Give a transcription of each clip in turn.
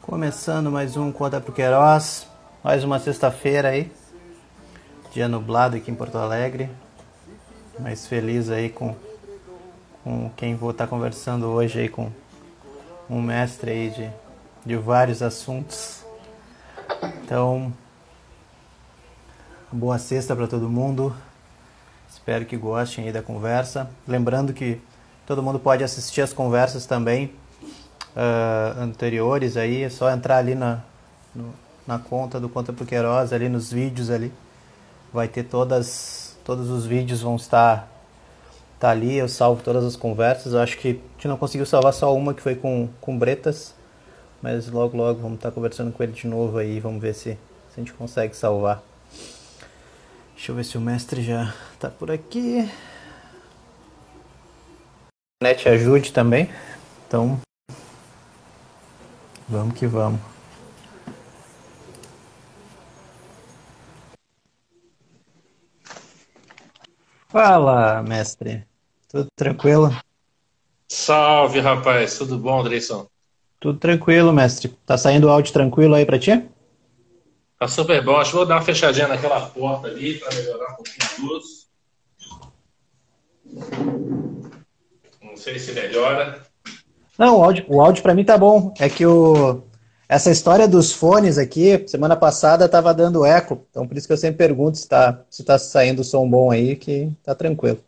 Começando mais um Conta pro Queiroz, mais uma sexta-feira aí, dia nublado aqui em Porto Alegre, mais feliz aí com, com quem vou estar conversando hoje aí com um mestre aí de, de vários assuntos. Então, boa sexta para todo mundo. Espero que gostem aí da conversa. Lembrando que todo mundo pode assistir as conversas também uh, anteriores aí, é só entrar ali na, no, na conta do Conta pro Queiroz, ali nos vídeos ali. Vai ter todas, todos os vídeos vão estar tá ali, eu salvo todas as conversas. Eu acho que a gente não conseguiu salvar só uma que foi com, com Bretas, mas logo logo vamos estar tá conversando com ele de novo aí, vamos ver se, se a gente consegue salvar. Deixa eu ver se o mestre já tá por aqui. Net ajude também. Então, vamos que vamos. Fala, mestre. Tudo tranquilo? Salve, rapaz. Tudo bom, Andreson? Tudo tranquilo, mestre. Tá saindo o áudio tranquilo aí pra ti? Tá super bom. Acho que vou dar uma fechadinha naquela porta ali para melhorar um pouquinho a luz. Não sei se melhora. Não, o áudio, o áudio para mim tá bom. É que o, essa história dos fones aqui, semana passada tava dando eco. Então por isso que eu sempre pergunto se tá, se tá saindo som bom aí, que tá tranquilo.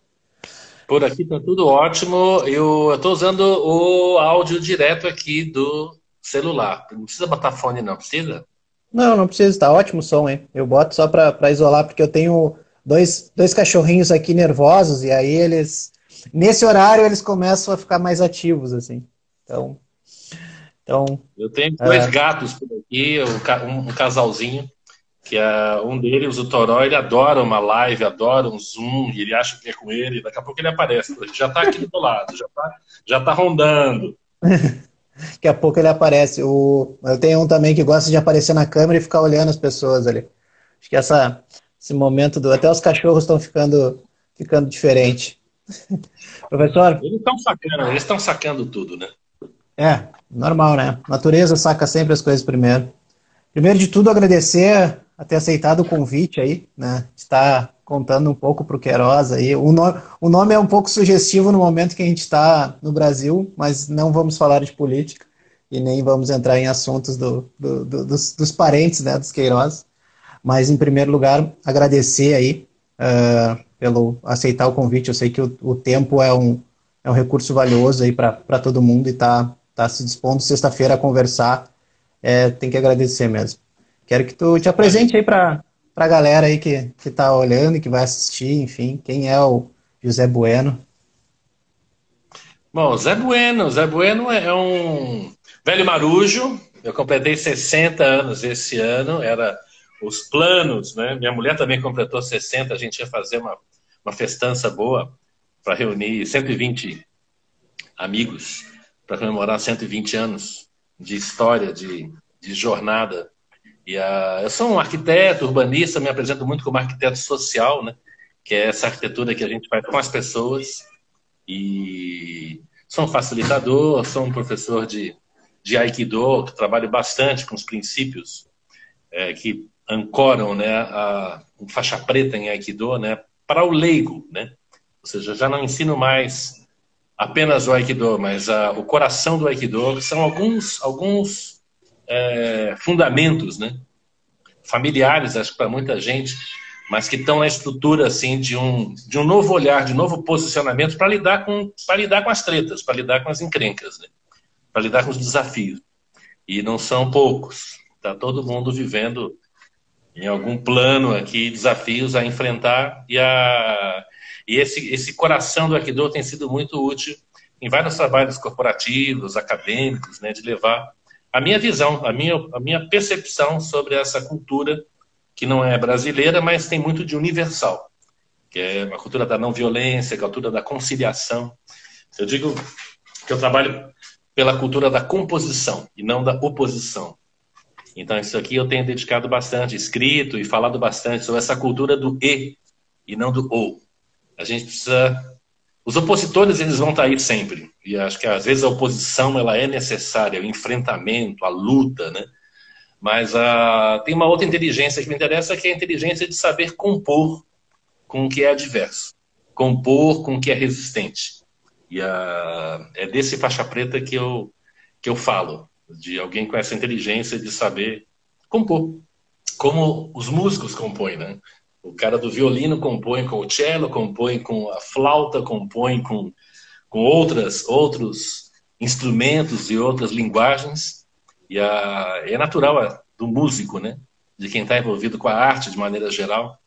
Por aqui tá tudo ótimo. Eu, eu tô usando o áudio direto aqui do celular. Não precisa botar fone, não, precisa? Não, não precisa, tá ótimo o som, hein? Eu boto só para isolar, porque eu tenho dois, dois cachorrinhos aqui nervosos, e aí eles. Nesse horário eles começam a ficar mais ativos, assim. Então. então eu tenho dois é... gatos por aqui, um, um casalzinho, que é um deles, o Toró, ele adora uma live, adora um Zoom, e ele acha que é com ele, daqui a pouco ele aparece. Ele já está aqui do lado, já está já tá rondando. Daqui a pouco ele aparece. O, eu tenho um também que gosta de aparecer na câmera e ficar olhando as pessoas ali. Acho que essa, esse momento do. Até os cachorros estão ficando, ficando diferente. Professor? Eles estão sacando, eles estão sacando tudo, né? É, normal, né? Natureza saca sempre as coisas primeiro. Primeiro de tudo, agradecer a ter aceitado o convite aí, né? Estar contando um pouco para o Queiroz aí. O, no, o nome é um pouco sugestivo no momento que a gente está no Brasil, mas não vamos falar de política e nem vamos entrar em assuntos do, do, do, dos, dos, parentes né, dos Queiroz. Mas, em primeiro lugar, agradecer aí uh, pelo aceitar o convite. Eu sei que o, o tempo é um, é um recurso valioso aí para todo mundo e tá, tá se dispondo sexta-feira a conversar. É, tem que agradecer mesmo. Quero que tu te apresente aí para a galera aí que, que tá olhando e que vai assistir, enfim, quem é o José Bueno? Bom, Zé Bueno, Zé Bueno é um velho marujo. Eu completei 60 anos esse ano, era os planos, né? Minha mulher também completou 60, a gente ia fazer uma, uma festança boa para reunir 120 amigos para comemorar 120 anos de história, de, de jornada e a, eu sou um arquiteto, urbanista, me apresento muito como arquiteto social, né? que é essa arquitetura que a gente faz com as pessoas. E sou um facilitador, sou um professor de, de Aikido, que trabalho bastante com os princípios é, que ancoram né, a, a faixa preta em Aikido né, para o leigo. Né? Ou seja, já não ensino mais apenas o Aikido, mas a, o coração do Aikido, que são alguns, alguns é, fundamentos, né? familiares, acho que para muita gente, mas que estão na estrutura assim de um, de um novo olhar, de um novo posicionamento para lidar com para lidar com as tretas, para lidar com as encrencas, né? para lidar com os desafios. E não são poucos. Está todo mundo vivendo em algum plano aqui desafios a enfrentar e a e esse esse coração do Aikido tem sido muito útil em vários trabalhos corporativos, acadêmicos, né, de levar a minha visão, a minha, a minha percepção sobre essa cultura que não é brasileira, mas tem muito de universal, que é a cultura da não violência, a cultura da conciliação. Eu digo que eu trabalho pela cultura da composição e não da oposição. Então, isso aqui eu tenho dedicado bastante, escrito e falado bastante sobre essa cultura do e e não do ou. A gente precisa os opositores eles vão estar aí sempre e acho que às vezes a oposição ela é necessária, o enfrentamento, a luta, né? Mas uh, tem uma outra inteligência que me interessa, que é a inteligência de saber compor com o que é adverso, compor com o que é resistente. E uh, é desse faixa preta que eu, que eu falo, de alguém com essa inteligência de saber compor, como os músicos compõem, né? O cara do violino compõe com o cello, compõe com a flauta, compõe com, com outras, outros instrumentos e outras linguagens. E a, é natural do músico, né? de quem está envolvido com a arte de maneira geral,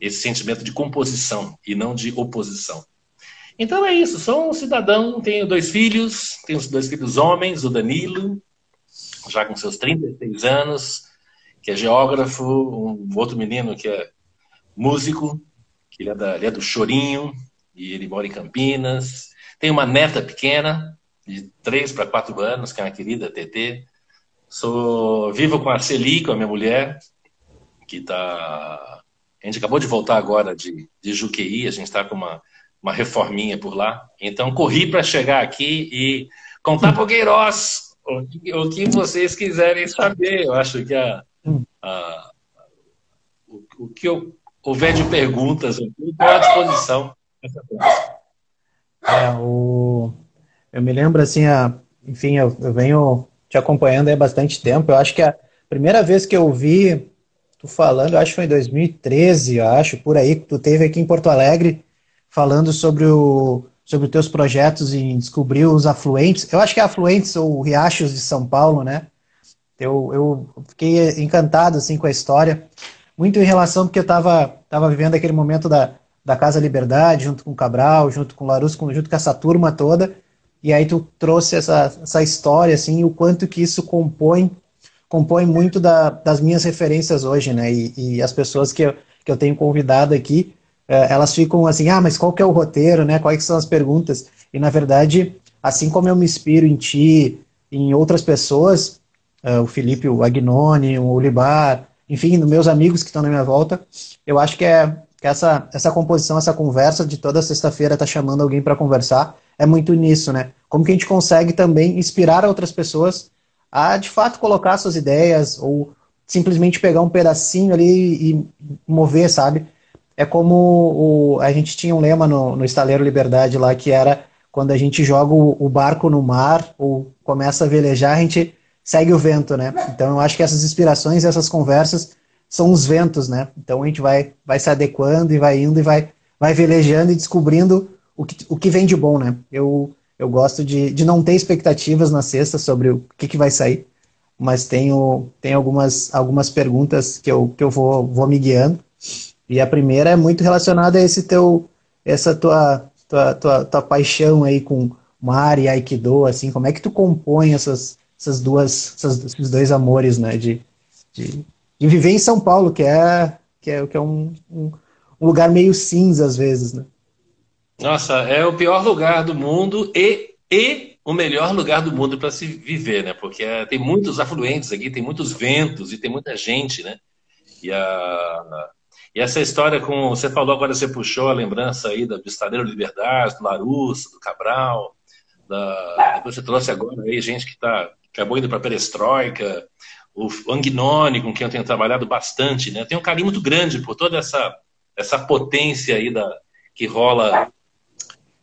esse sentimento de composição e não de oposição. Então é isso, sou um cidadão, tenho dois filhos, tenho dois filhos homens, o Danilo, já com seus 36 anos, que é geógrafo, um outro menino que é músico, que ele é, da, ele é do Chorinho, e ele mora em Campinas. Tem uma neta pequena, de 3 para 4 anos, que é uma querida TT. Sou vivo com a Celi, com a minha mulher, que está. A gente acabou de voltar agora de, de Juqueí, a gente está com uma, uma reforminha por lá. Então, corri para chegar aqui e contar para o Queiroz o que, vocês quiserem saber. Eu acho que a, a o, o que eu houver de perguntas, eu estou à disposição. É, o... Eu me lembro assim, a... enfim, eu, eu venho te acompanhando há bastante tempo. Eu acho que a primeira vez que eu vi tu falando, acho que foi em 2013, eu acho, por aí, que tu teve aqui em Porto Alegre, falando sobre, o, sobre os teus projetos em descobrir os afluentes. Eu acho que é afluentes ou riachos de São Paulo, né? Eu, eu fiquei encantado assim com a história muito em relação porque eu estava tava vivendo aquele momento da, da Casa Liberdade, junto com o Cabral, junto com o Larus, junto com essa turma toda, e aí tu trouxe essa, essa história, assim, o quanto que isso compõe, compõe muito da, das minhas referências hoje, né, e, e, as pessoas que eu, que eu tenho convidado aqui, elas ficam assim, ah, mas qual que é o roteiro, né, quais são as perguntas, e na verdade, assim como eu me inspiro em ti, em outras pessoas, uh, o Felipe, o Agnone, o Olibar, enfim, meus amigos que estão na minha volta, eu acho que é que essa, essa composição, essa conversa de toda sexta-feira tá chamando alguém para conversar, é muito nisso, né? Como que a gente consegue também inspirar outras pessoas a, de fato, colocar suas ideias ou simplesmente pegar um pedacinho ali e mover, sabe? É como o, a gente tinha um lema no, no Estaleiro Liberdade lá, que era quando a gente joga o, o barco no mar ou começa a velejar, a gente segue o vento, né? Então eu acho que essas inspirações, essas conversas são os ventos, né? Então a gente vai, vai se adequando e vai indo e vai, vai velejando e descobrindo o que, o que vem de bom, né? Eu, eu gosto de, de não ter expectativas na sexta sobre o que, que vai sair, mas tenho, tenho algumas, algumas perguntas que eu, que eu vou, vou me guiando. E a primeira é muito relacionada a esse teu, essa tua, tua, tua, tua paixão aí com mar e aikido, assim, como é que tu compõe essas, essas duas, essas, esses dois amores, né? De, de, de, viver em São Paulo, que é, que é, que é um, um, um lugar meio cinza às vezes, né? Nossa, é o pior lugar do mundo e, e o melhor lugar do mundo para se viver, né? Porque é, tem muitos afluentes aqui, tem muitos ventos e tem muita gente, né? E, a, e essa história com. Você falou agora, você puxou a lembrança aí do Estaleiro Liberdade, do Larusso, do Cabral. Da, você trouxe agora aí gente que está acabou indo para a Perestroika, o Angnoni, com quem eu tenho trabalhado bastante, né? Eu tenho um carinho muito grande por toda essa, essa potência aí da, que rola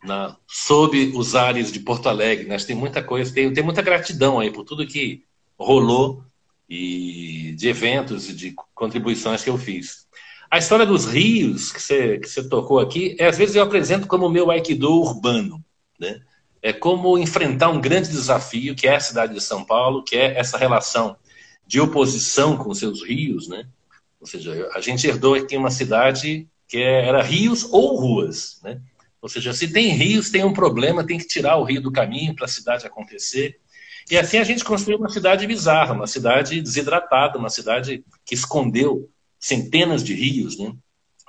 na, sob os ares de Porto Alegre. Né? Tem muita coisa, tem, tem muita gratidão aí por tudo que rolou e de eventos e de contribuições que eu fiz. A história dos rios que você, que você tocou aqui, é, às vezes eu apresento como meu aikido urbano, né? é como enfrentar um grande desafio que é a cidade de São Paulo, que é essa relação de oposição com seus rios, né? Ou seja, a gente herdou aqui uma cidade que era rios ou ruas, né? Ou seja, se tem rios, tem um problema, tem que tirar o rio do caminho para a cidade acontecer. E assim a gente construiu uma cidade bizarra, uma cidade desidratada, uma cidade que escondeu centenas de rios, né?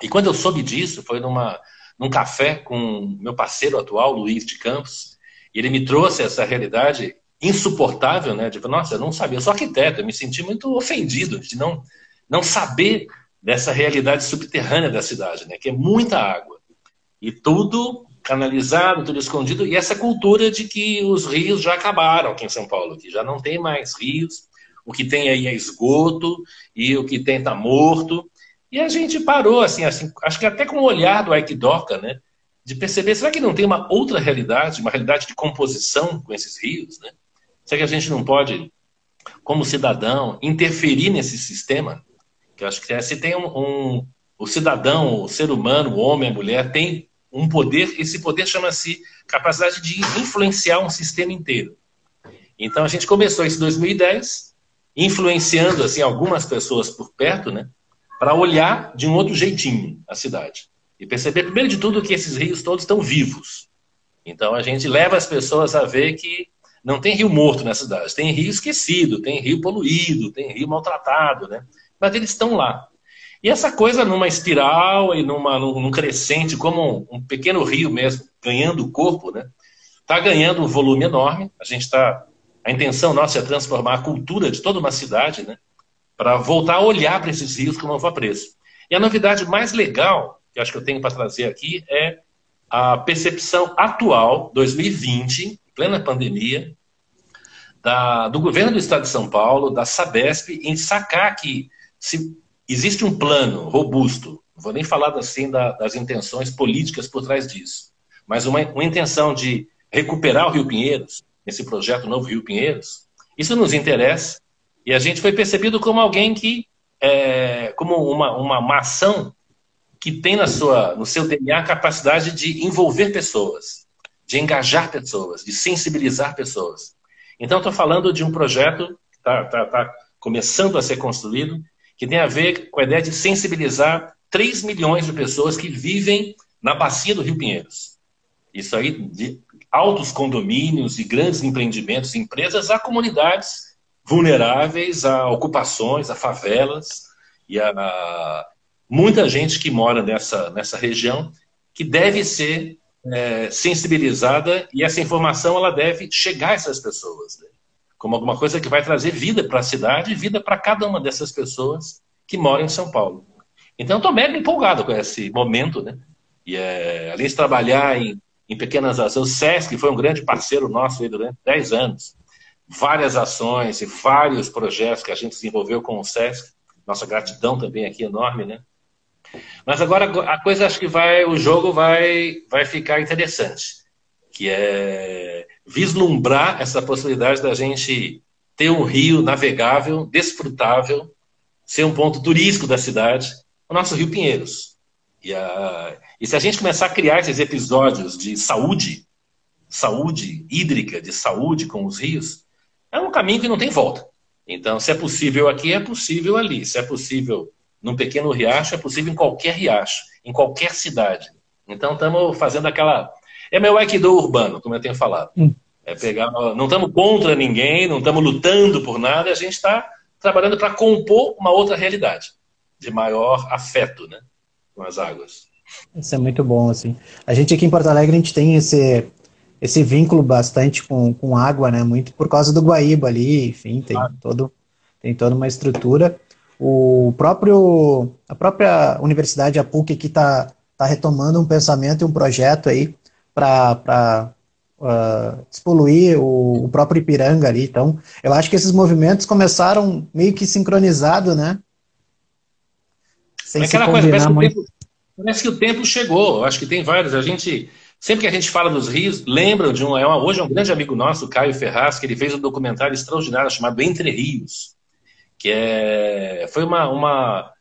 E quando eu soube disso, foi numa, num café com meu parceiro atual, Luiz de Campos, e ele me trouxe essa realidade insuportável, né? Tipo, nossa, eu não sabia, eu sou arquiteto, eu me senti muito ofendido de não, não saber dessa realidade subterrânea da cidade, né? Que é muita água. E tudo canalizado, tudo escondido, e essa cultura de que os rios já acabaram aqui em São Paulo, que já não tem mais rios, o que tem aí é esgoto, e o que tem está morto. E a gente parou, assim, assim, acho que até com o olhar do Aikidoka, né? De perceber, será que não tem uma outra realidade, uma realidade de composição com esses rios, né? Será que a gente não pode, como cidadão, interferir nesse sistema? Que eu acho que é, se tem um, um o cidadão, o ser humano, o homem, a mulher, tem um poder, esse poder chama-se capacidade de influenciar um sistema inteiro. Então a gente começou isso em 2010, influenciando assim algumas pessoas por perto, né, para olhar de um outro jeitinho a cidade e perceber primeiro de tudo que esses rios todos estão vivos. Então a gente leva as pessoas a ver que não tem rio morto na cidade, tem rio esquecido, tem rio poluído, tem rio maltratado, né? Mas eles estão lá. E essa coisa numa espiral e numa, num crescente, como um, um pequeno rio mesmo, ganhando corpo, né? Está ganhando um volume enorme. A gente está. A intenção nossa é transformar a cultura de toda uma cidade, né? Para voltar a olhar para esses rios com novo apreço. E a novidade mais legal, que acho que eu tenho para trazer aqui, é a percepção atual, 2020, plena pandemia, da, do governo do estado de São Paulo, da Sabesp, em sacar que se existe um plano robusto, não vou nem falar assim da, das intenções políticas por trás disso, mas uma, uma intenção de recuperar o Rio Pinheiros, esse projeto Novo Rio Pinheiros, isso nos interessa e a gente foi percebido como alguém que, é, como uma, uma, uma ação que tem na sua, no seu DNA a capacidade de envolver pessoas, de engajar pessoas, de sensibilizar pessoas. Então, estou falando de um projeto que está tá, tá começando a ser construído, que tem a ver com a ideia de sensibilizar 3 milhões de pessoas que vivem na bacia do Rio Pinheiros. Isso aí, de altos condomínios e grandes empreendimentos, empresas, a comunidades vulneráveis, a ocupações, a favelas e a muita gente que mora nessa, nessa região que deve ser é, sensibilizada e essa informação ela deve chegar a essas pessoas. Né? como alguma coisa que vai trazer vida para a cidade e vida para cada uma dessas pessoas que moram em São Paulo. Então, estou mega empolgado com esse momento, né? E é, além de trabalhar em, em pequenas ações, o SESC foi um grande parceiro nosso durante 10 anos. Várias ações e vários projetos que a gente desenvolveu com o SESC. Nossa gratidão também aqui enorme, né? Mas agora a coisa acho que vai, o jogo vai, vai ficar interessante, que é vislumbrar essa possibilidade da gente ter um rio navegável, desfrutável, ser um ponto turístico da cidade, o nosso Rio Pinheiros. E, a, e se a gente começar a criar esses episódios de saúde, saúde hídrica, de saúde com os rios, é um caminho que não tem volta. Então, se é possível aqui, é possível ali. Se é possível num pequeno riacho, é possível em qualquer riacho, em qualquer cidade. Então, estamos fazendo aquela é meu Aikido urbano, como eu tenho falado. Hum. É pegar, não estamos contra ninguém, não estamos lutando por nada, a gente está trabalhando para compor uma outra realidade de maior afeto, né, com as águas. Isso é muito bom, assim. A gente aqui em Porto Alegre, a gente tem esse, esse vínculo bastante com, com água, né, muito por causa do Guaíba ali, enfim, tem, ah. todo, tem toda uma estrutura. O próprio, a própria universidade, a PUC, aqui está tá retomando um pensamento e um projeto aí para uh, despoluir o, o, próprio Ipiranga ali. Então, eu acho que esses movimentos começaram meio que sincronizados, né? Sem é aquela coisa, parece que, tempo, parece que, o tempo, chegou. Acho que tem vários. A gente, sempre que a gente fala dos rios, lembram de um. É hoje é um grande amigo nosso, Caio Ferraz, que ele fez um documentário extraordinário chamado Entre Rios, que é, foi uma, uma,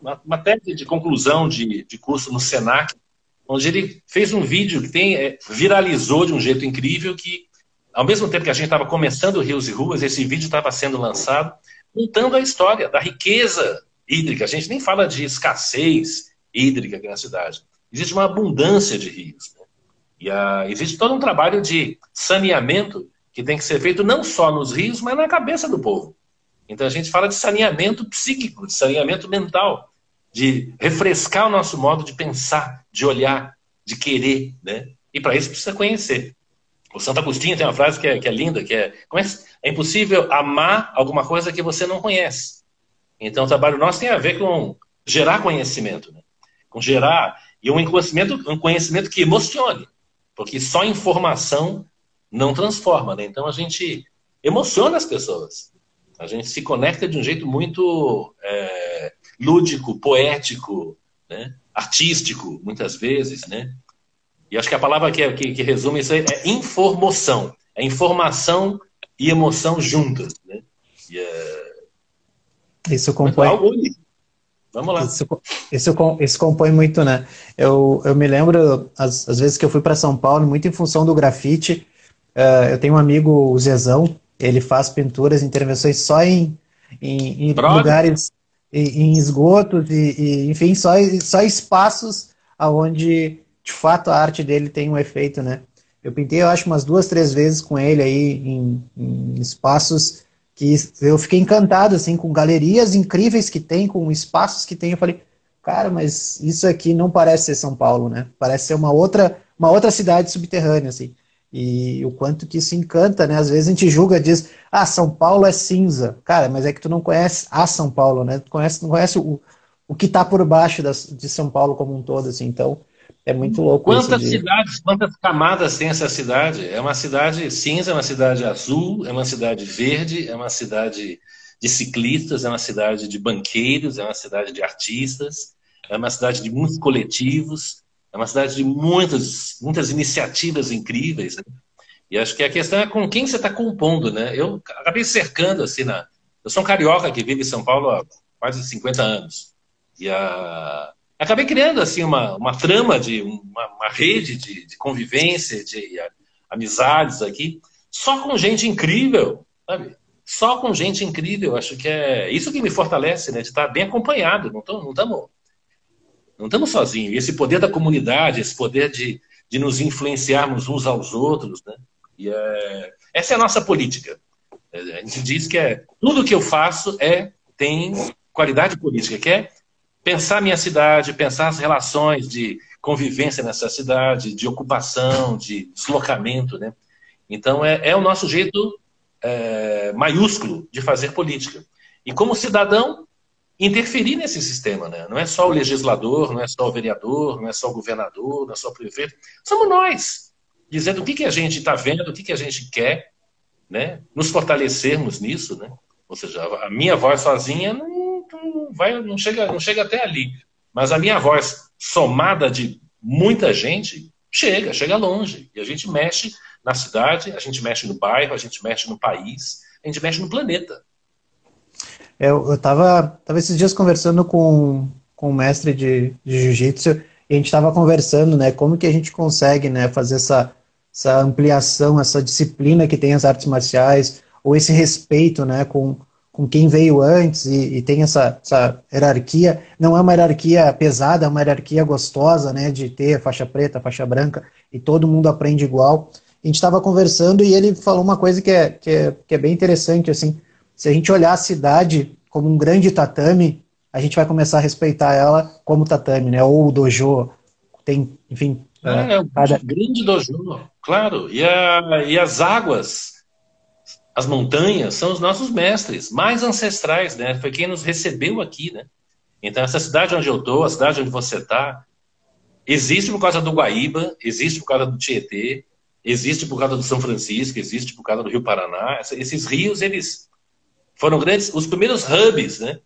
uma, uma tese de conclusão de, de curso no Senac onde ele fez um vídeo que tem, é, viralizou de um jeito incrível que, ao mesmo tempo que a gente estava começando Rios e Ruas, esse vídeo estava sendo lançado, contando a história da riqueza hídrica. A gente nem fala de escassez hídrica aqui na cidade. Existe uma abundância de rios. Né? E a, existe todo um trabalho de saneamento que tem que ser feito não só nos rios, mas na cabeça do povo. Então a gente fala de saneamento psíquico, de saneamento mental de refrescar o nosso modo de pensar, de olhar, de querer, né? E para isso precisa conhecer. O Santo Agostinho tem uma frase que é, que é linda, que é, é, é impossível amar alguma coisa que você não conhece. Então o trabalho nosso tem a ver com gerar conhecimento, né? com gerar e um conhecimento, um conhecimento que emocione, Porque só informação não transforma, né? Então a gente emociona as pessoas. A gente se conecta de um jeito muito é, lúdico, poético, né? artístico, muitas vezes, né? E acho que a palavra que, que, que resume isso é informação. É informação e emoção juntas, né? E, é... Isso compõe... Vamos lá. Isso, isso, isso, compõe muito, né? Eu, eu me lembro, às, às vezes que eu fui para São Paulo, muito em função do grafite. Uh, eu tenho um amigo, o Zezão, ele faz pinturas, intervenções só em, em, em lugares, em, em esgotos, e, e, enfim, só, só espaços onde de fato a arte dele tem um efeito, né? Eu pintei, eu acho, umas duas, três vezes com ele aí em, em espaços que eu fiquei encantado, assim, com galerias incríveis que tem, com espaços que tem. Eu falei, cara, mas isso aqui não parece ser São Paulo, né? Parece ser uma outra, uma outra cidade subterrânea, assim. E o quanto que isso encanta, né? Às vezes a gente julga, diz, ah, São Paulo é cinza. Cara, mas é que tu não conhece a São Paulo, né? Tu conhece, não conhece o, o que está por baixo das, de São Paulo como um todo, assim. Então, é muito louco Quantas de... cidades, quantas camadas tem essa cidade? É uma cidade cinza, é uma cidade azul, é uma cidade verde, é uma cidade de ciclistas, é uma cidade de banqueiros, é uma cidade de artistas, é uma cidade de muitos coletivos, é uma cidade de muitas, muitas iniciativas incríveis. Né? E acho que a questão é com quem você está compondo, né? Eu acabei cercando assim na. Eu sou um carioca que vive em São Paulo há quase 50 anos. E a... acabei criando assim uma, uma trama de uma, uma rede de, de, convivência, de amizades aqui, só com gente incrível, sabe? Só com gente incrível. Acho que é isso que me fortalece, né? De estar bem acompanhado. Não estamos não não estamos sozinhos. Esse poder da comunidade, esse poder de, de nos influenciarmos uns aos outros, né? E é, essa é a nossa política. É, a gente diz que é tudo que eu faço é tem qualidade política, que é pensar minha cidade, pensar as relações de convivência nessa cidade, de ocupação, de deslocamento, né? Então é, é o nosso jeito é, maiúsculo de fazer política. E como cidadão, interferir nesse sistema, né? Não é só o legislador, não é só o vereador, não é só o governador, não é só o prefeito. Somos nós, dizendo o que, que a gente está vendo, o que, que a gente quer, né? Nos fortalecermos nisso, né? Ou seja, a minha voz sozinha não, vai, não, chega, não chega até ali. Mas a minha voz somada de muita gente chega, chega longe. E a gente mexe na cidade, a gente mexe no bairro, a gente mexe no país, a gente mexe no planeta. Eu, eu tava, tava esses dias conversando com, com o mestre de, de jiu-jitsu e a gente estava conversando, né, como que a gente consegue, né, fazer essa, essa ampliação, essa disciplina que tem as artes marciais, ou esse respeito, né, com, com quem veio antes e, e tem essa, essa hierarquia. Não é uma hierarquia pesada, é uma hierarquia gostosa, né, de ter faixa preta, faixa branca e todo mundo aprende igual. A gente estava conversando e ele falou uma coisa que é, que é, que é bem interessante, assim, se a gente olhar a cidade como um grande tatame, a gente vai começar a respeitar ela como tatame, né? Ou o dojo, tem, enfim. É, é um cada... grande dojo, claro. E, a, e as águas, as montanhas, são os nossos mestres mais ancestrais, né? Foi quem nos recebeu aqui, né? Então, essa cidade onde eu estou, a cidade onde você está, existe por causa do Guaíba, existe por causa do Tietê, existe por causa do São Francisco, existe por causa do Rio Paraná. Esses rios, eles foram grandes, os primeiros hubs, né?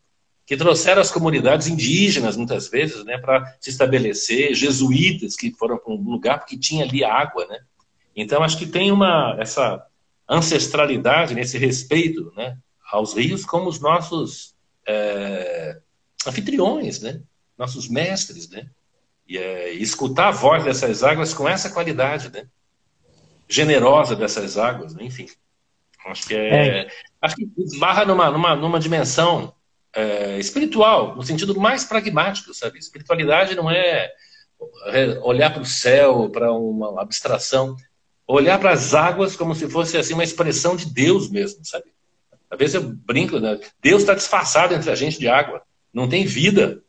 Que trouxeram as comunidades indígenas, muitas vezes, né? Para se estabelecer, jesuítas que foram para um lugar porque tinha ali água, né? Então, acho que tem uma, essa ancestralidade, nesse respeito, né? Aos rios como os nossos é, anfitriões, né? Nossos mestres, né? E é, escutar a voz dessas águas com essa qualidade, né? Generosa dessas águas, né? enfim. Acho que é, é. Acho que esbarra numa, numa, numa dimensão é, espiritual, no sentido mais pragmático, sabe? Espiritualidade não é, é olhar para o céu, para uma abstração, olhar para as águas como se fosse assim uma expressão de Deus mesmo, sabe? Às vezes eu brinco, né? Deus está disfarçado entre a gente de água. Não tem vida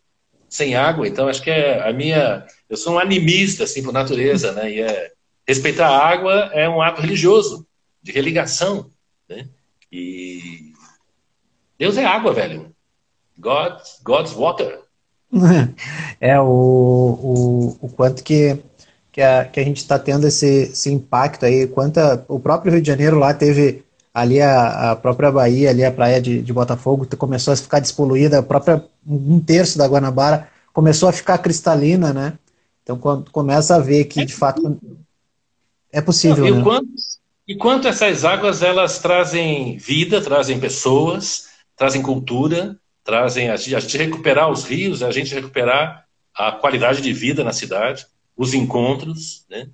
sem água. Então acho que é a minha, eu sou um animista assim por natureza, né? E é respeitar a água é um ato religioso de religação, né? E Deus é água, velho. God, God's water. É, o, o, o quanto que, que a, que a gente está tendo esse, esse impacto aí, quanta o próprio Rio de Janeiro lá teve ali a, a própria Bahia, ali a praia de, de Botafogo começou a ficar despoluída, a própria um terço da Guanabara começou a ficar cristalina, né? Então quando começa a ver que de fato é possível. Não, e, né? quanto, e quanto essas águas elas trazem vida, trazem pessoas, trazem cultura, trazem a gente, a gente recuperar os rios, a gente recuperar a qualidade de vida na cidade os encontros, né?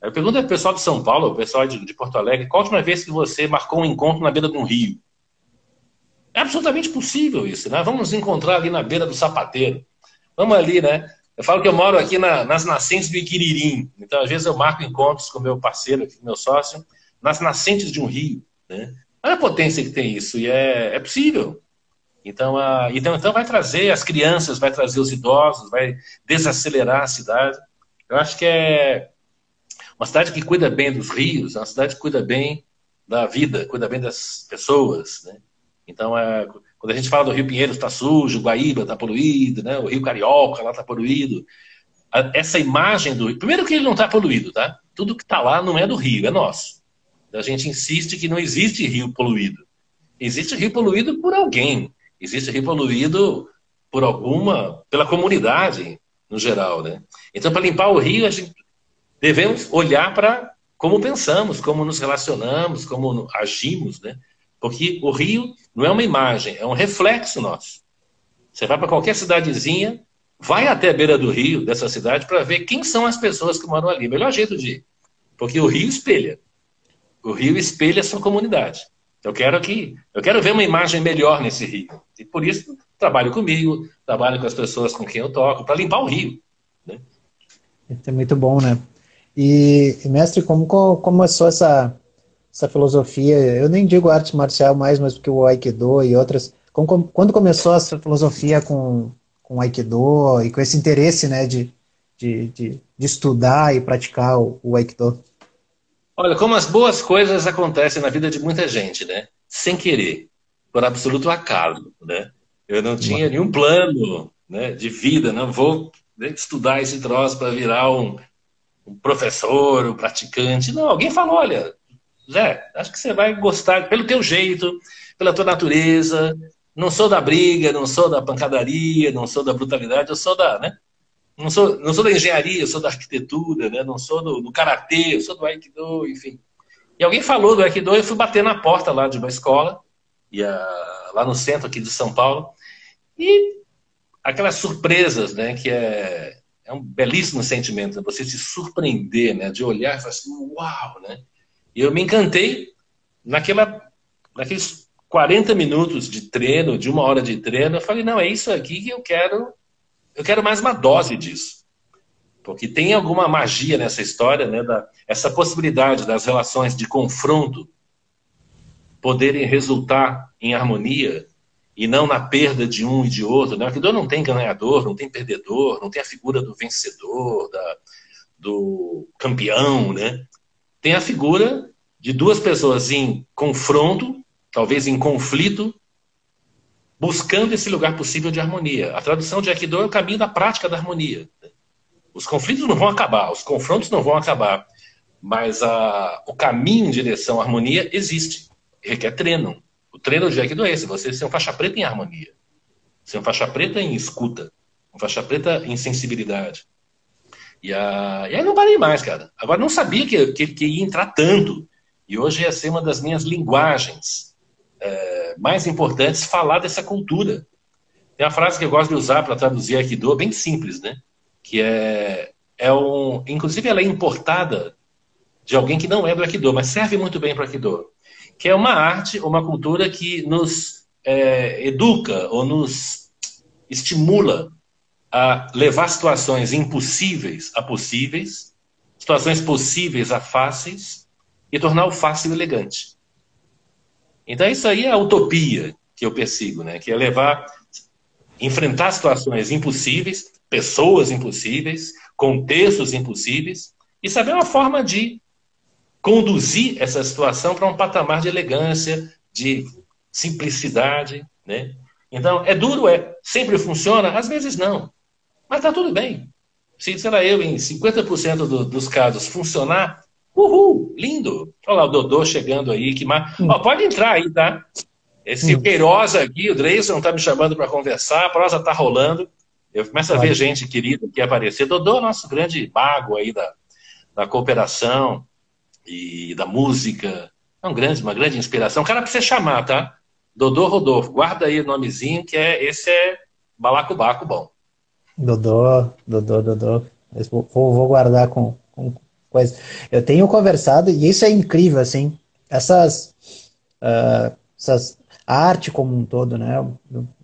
Eu pergunto ao pessoal de São Paulo, ao pessoal de, de, Porto Alegre, qual a última vez que você marcou um encontro na beira de um rio? É absolutamente possível isso, né? Vamos nos encontrar ali na beira do sapateiro. Vamos ali, né? Eu falo que eu moro aqui na, nas nascentes do Iquiririm. Então, às vezes, eu marco encontros com meu parceiro, aqui, meu sócio, nas nascentes de um rio. Né? Olha a potência que tem isso, e é, é possível. Então, a, então, então, vai trazer as crianças, vai trazer os idosos, vai desacelerar a cidade. Eu acho que é uma cidade que cuida bem dos rios, é uma cidade que cuida bem da vida, cuida bem das pessoas, né? Então, é, quando a gente fala do Rio Pinheiros está sujo, Guaíba está poluído, né? o Rio Carioca lá está poluído, essa imagem do primeiro que ele não está poluído, tá? Tudo que está lá não é do rio, é nosso. A gente insiste que não existe rio poluído. Existe rio poluído por alguém. Existe rio poluído por alguma, pela comunidade no geral, né? Então, para limpar o rio, a gente devemos olhar para como pensamos, como nos relacionamos, como agimos, né? Porque o rio não é uma imagem, é um reflexo nosso. Você vai para qualquer cidadezinha, vai até a beira do rio dessa cidade para ver quem são as pessoas que moram ali. Melhor jeito de ir. Porque o rio espelha. O rio espelha a sua comunidade. Eu quero que, eu quero ver uma imagem melhor nesse rio. E por isso trabalho comigo, trabalho com as pessoas com quem eu toco para limpar o rio. Né? É muito bom, né? E, mestre, como começou essa, essa filosofia? Eu nem digo arte marcial mais, mas porque o Aikido e outras. Como, quando começou essa filosofia com, com o Aikido e com esse interesse né, de, de, de, de estudar e praticar o, o Aikido? Olha, como as boas coisas acontecem na vida de muita gente, né? Sem querer, por absoluto acaso, né? Eu não tinha nenhum plano né, de vida, não vou estudar esse troço para virar um, um, professor, um praticante. Não, alguém falou, olha, Zé, acho que você vai gostar pelo teu jeito, pela tua natureza. Não sou da briga, não sou da pancadaria, não sou da brutalidade, eu sou da, né? Não sou, não sou da engenharia, eu sou da arquitetura, né? Não sou do, do karatê, eu sou do aikido, enfim. E alguém falou do aikido, eu fui bater na porta lá de uma escola, lá no centro aqui de São Paulo, e aquelas surpresas, né, que é, é um belíssimo sentimento, né, você se surpreender, né, de olhar e falar assim, uau, né? E eu me encantei naquela, naqueles 40 minutos de treino, de uma hora de treino, eu falei, não, é isso aqui que eu quero, eu quero mais uma dose disso. Porque tem alguma magia nessa história, né, da, essa possibilidade das relações de confronto poderem resultar em harmonia, e não na perda de um e de outro. Né? O Aikido não tem ganhador, não tem perdedor, não tem a figura do vencedor, da, do campeão. Né? Tem a figura de duas pessoas em confronto, talvez em conflito, buscando esse lugar possível de harmonia. A tradução de Aikido é o caminho da prática da harmonia. Os conflitos não vão acabar, os confrontos não vão acabar, mas a, o caminho em direção à harmonia existe, requer treino. O treino de Aikido é esse, você ser um faixa preta em harmonia. Ser um faixa preta em escuta. Um faixa preta em sensibilidade. E, a... e aí não parei mais, cara. Agora não sabia que, que, que ia entrar tanto. E hoje ia ser uma das minhas linguagens é, mais importantes falar dessa cultura. Tem uma frase que eu gosto de usar para traduzir Aikido, bem simples, né? Que é, é um. Inclusive, ela é importada de alguém que não é do Aikido, mas serve muito bem para o Aikido que é uma arte, uma cultura que nos é, educa ou nos estimula a levar situações impossíveis a possíveis, situações possíveis a fáceis e tornar o fácil elegante. Então isso aí é a utopia que eu persigo, né? Que é levar, enfrentar situações impossíveis, pessoas impossíveis, contextos impossíveis e saber uma forma de conduzir essa situação para um patamar de elegância, de simplicidade, né? Então, é duro, é. Sempre funciona? Às vezes não. Mas está tudo bem. se, sei lá, eu, em 50% do, dos casos funcionar, uhul, lindo. Olha lá o Dodô chegando aí, que mar... Hum. Ó, pode entrar aí, tá? Esse hum. Queiroz aqui, o Dreyson tá me chamando para conversar, a prosa tá rolando. Eu começo a ver gente querida aqui aparecer. Dodô, nosso grande mago aí da, da cooperação e da música. É um grande, uma grande inspiração. O cara precisa chamar, tá? Dodô Rodolfo. Guarda aí o nomezinho, que é esse é balacobaco bom. Dodô, Dodô, Dodô. Vou, vou guardar com, com coisa. Eu tenho conversado, e isso é incrível, assim, essas, uh, essas a arte como um todo, né?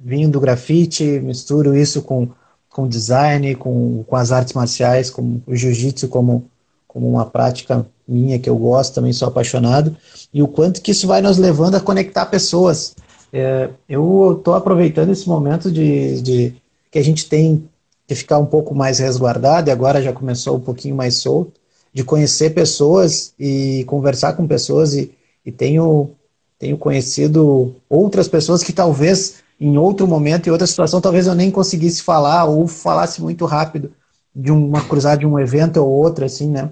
Vim do grafite, misturo isso com, com design, com, com as artes marciais, com o jiu-jitsu como, como uma prática minha que eu gosto, também sou apaixonado, e o quanto que isso vai nos levando a conectar pessoas. É, eu estou aproveitando esse momento de, de que a gente tem que ficar um pouco mais resguardado, e agora já começou um pouquinho mais solto, de conhecer pessoas e conversar com pessoas, e, e tenho, tenho conhecido outras pessoas que talvez em outro momento, em outra situação, talvez eu nem conseguisse falar ou falasse muito rápido de uma cruzada de um evento ou outro, assim, né?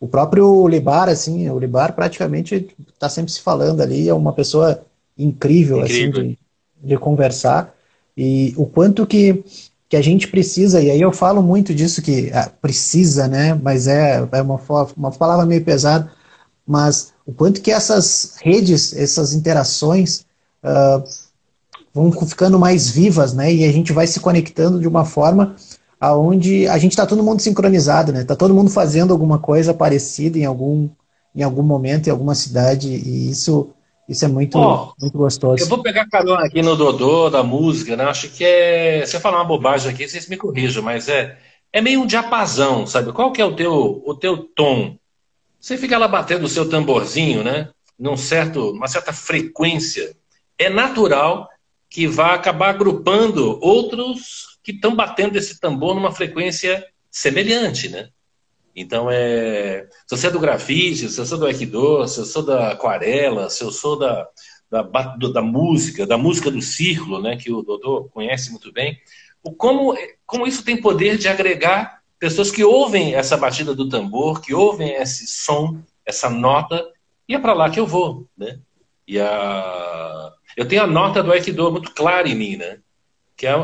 O próprio Libar, assim, o Libar praticamente está sempre se falando ali, é uma pessoa incrível, incrível. assim, de, de, conversar. E o quanto que, que a gente precisa, e aí eu falo muito disso que ah, precisa, né? Mas é, é uma, uma palavra meio pesada, mas o quanto que essas redes, essas interações uh, vão ficando mais vivas, né? E a gente vai se conectando de uma forma aonde a gente está todo mundo sincronizado, né? Tá todo mundo fazendo alguma coisa parecida em algum em algum momento em alguma cidade e isso isso é muito oh, muito gostoso. Eu vou pegar carona aqui no Dodô da música, né? Acho que é se eu falar uma bobagem aqui, vocês me corrijam, mas é é meio um diapasão, sabe? Qual que é o teu o teu tom? Você fica lá batendo o seu tamborzinho, né? Num certo, uma certa frequência. É natural que vá acabar agrupando outros que estão batendo esse tambor numa frequência semelhante, né? Então, é, se eu sou do grafite, se eu sou do Aikido, se eu sou da aquarela, se eu sou da, da, da música, da música do círculo, né, que o Dodô conhece muito bem, o como, como isso tem poder de agregar pessoas que ouvem essa batida do tambor, que ouvem esse som, essa nota, e é para lá que eu vou, né? E a... eu tenho a nota do Aikido muito clara em mim, né? Que é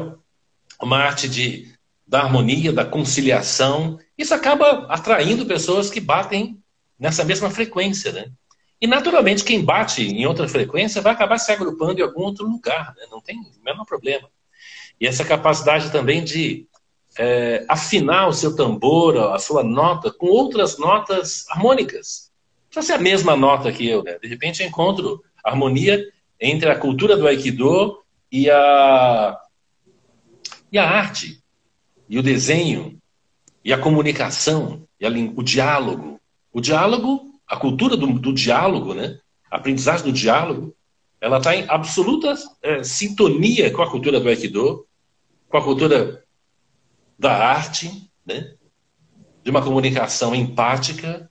uma arte de, da harmonia, da conciliação. Isso acaba atraindo pessoas que batem nessa mesma frequência, né? E, naturalmente, quem bate em outra frequência vai acabar se agrupando em algum outro lugar, né? não tem o menor problema. E essa capacidade também de é, afinar o seu tambor, a sua nota, com outras notas harmônicas. Não precisa ser a mesma nota que eu, né? De repente eu encontro harmonia entre a cultura do Aikido e a, e a arte, e o desenho, e a comunicação, e a, o diálogo. O diálogo, a cultura do, do diálogo, né? a aprendizagem do diálogo, ela está em absoluta é, sintonia com a cultura do Aikido, com a cultura da arte, né? de uma comunicação empática.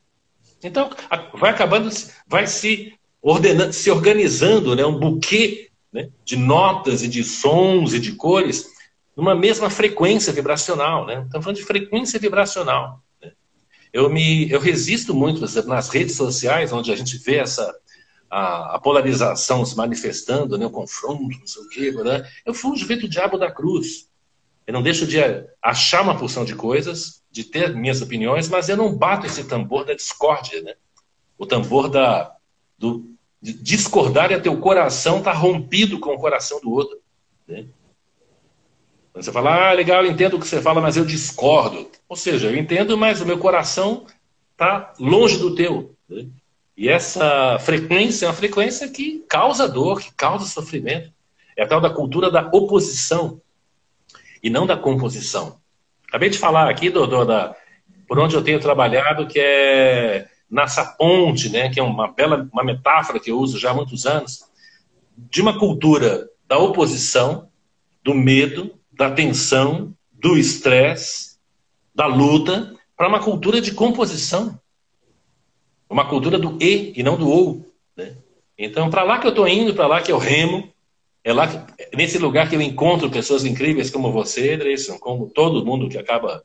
Então, vai acabando, vai se ordenando, se organizando, né? um buquê né? de notas e de sons e de cores numa mesma frequência vibracional, né? Estamos falando de frequência vibracional. Né? Eu me, eu resisto muito nas redes sociais, onde a gente vê essa a, a polarização se manifestando, né? O confronto, não sei o quê, né? Eu fujo ver do diabo da cruz. Eu não deixo de achar uma porção de coisas, de ter minhas opiniões, mas eu não bato esse tambor da discórdia, né? O tambor da do de discordar é teu coração tá rompido com o coração do outro, né? Você fala, ah, legal, eu entendo o que você fala, mas eu discordo. Ou seja, eu entendo, mas o meu coração está longe do teu. Né? E essa frequência é uma frequência que causa dor, que causa sofrimento. É a tal da cultura da oposição e não da composição. Acabei de falar aqui, Dodô, da, por onde eu tenho trabalhado, que é nessa ponte, né, que é uma bela uma metáfora que eu uso já há muitos anos, de uma cultura da oposição, do medo, da tensão, do estresse, da luta, para uma cultura de composição. Uma cultura do e e não do ou. Né? Então, para lá que eu estou indo, para lá que eu remo, é lá que, é nesse lugar que eu encontro pessoas incríveis como você, Dreyson, como todo mundo que acaba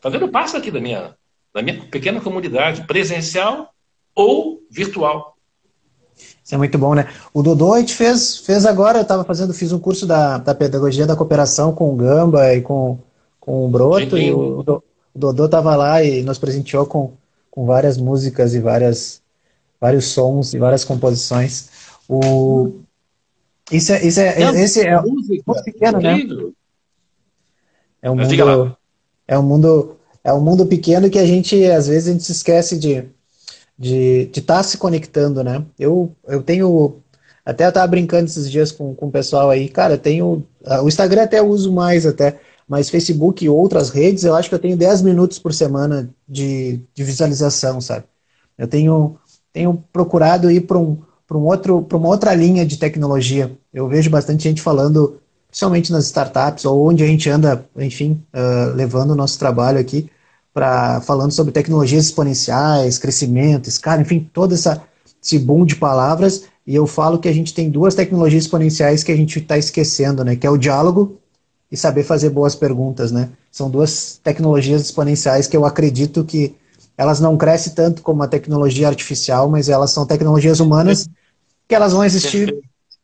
fazendo parte aqui da minha, da minha pequena comunidade, presencial ou virtual. Isso é muito bom, né? O Dodô a gente fez, fez agora, eu estava fazendo, fiz um curso da, da pedagogia da cooperação com o Gamba e com, com o Broto, e o, o Dodô estava lá e nos presenteou com, com várias músicas e várias, vários sons e várias composições. O, isso é, isso é, é esse é muito pequeno, né? É um mundo, é um mundo, é um mundo pequeno que a gente às vezes a gente se esquece de de estar tá se conectando, né? Eu, eu tenho até eu tava brincando esses dias com, com o pessoal aí, cara, eu tenho o Instagram até eu uso mais até, mas Facebook e outras redes, eu acho que eu tenho 10 minutos por semana de, de visualização, sabe? Eu tenho tenho procurado ir para um um outro uma outra linha de tecnologia. Eu vejo bastante gente falando, principalmente nas startups ou onde a gente anda, enfim, uh, levando o nosso trabalho aqui falando sobre tecnologias exponenciais, crescimento, escala, enfim, todo essa, esse boom de palavras. E eu falo que a gente tem duas tecnologias exponenciais que a gente está esquecendo, né? Que é o diálogo e saber fazer boas perguntas, né? São duas tecnologias exponenciais que eu acredito que elas não crescem tanto como a tecnologia artificial, mas elas são tecnologias humanas que elas vão existir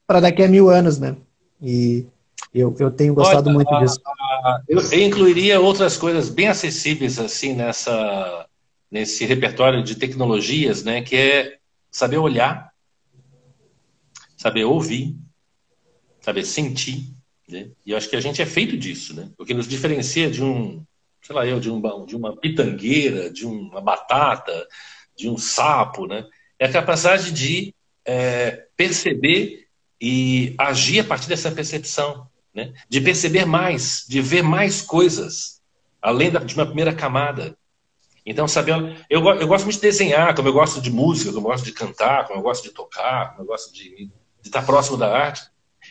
para daqui a mil anos, né? E eu, eu tenho gostado Olha, muito disso. Eu, eu incluiria outras coisas bem acessíveis assim nessa nesse repertório de tecnologias, né? Que é saber olhar, saber ouvir, saber sentir. Né? E eu acho que a gente é feito disso, né? O que nos diferencia de um, sei lá eu, de, um, de uma pitangueira, de uma batata, de um sapo, né? É a capacidade de é, perceber e agir a partir dessa percepção né? de perceber mais, de ver mais coisas, além da, de uma primeira camada. Então, saber. Eu, eu gosto muito de desenhar, como eu gosto de música, como eu gosto de cantar, como eu gosto de tocar, como eu gosto de, de estar próximo da arte.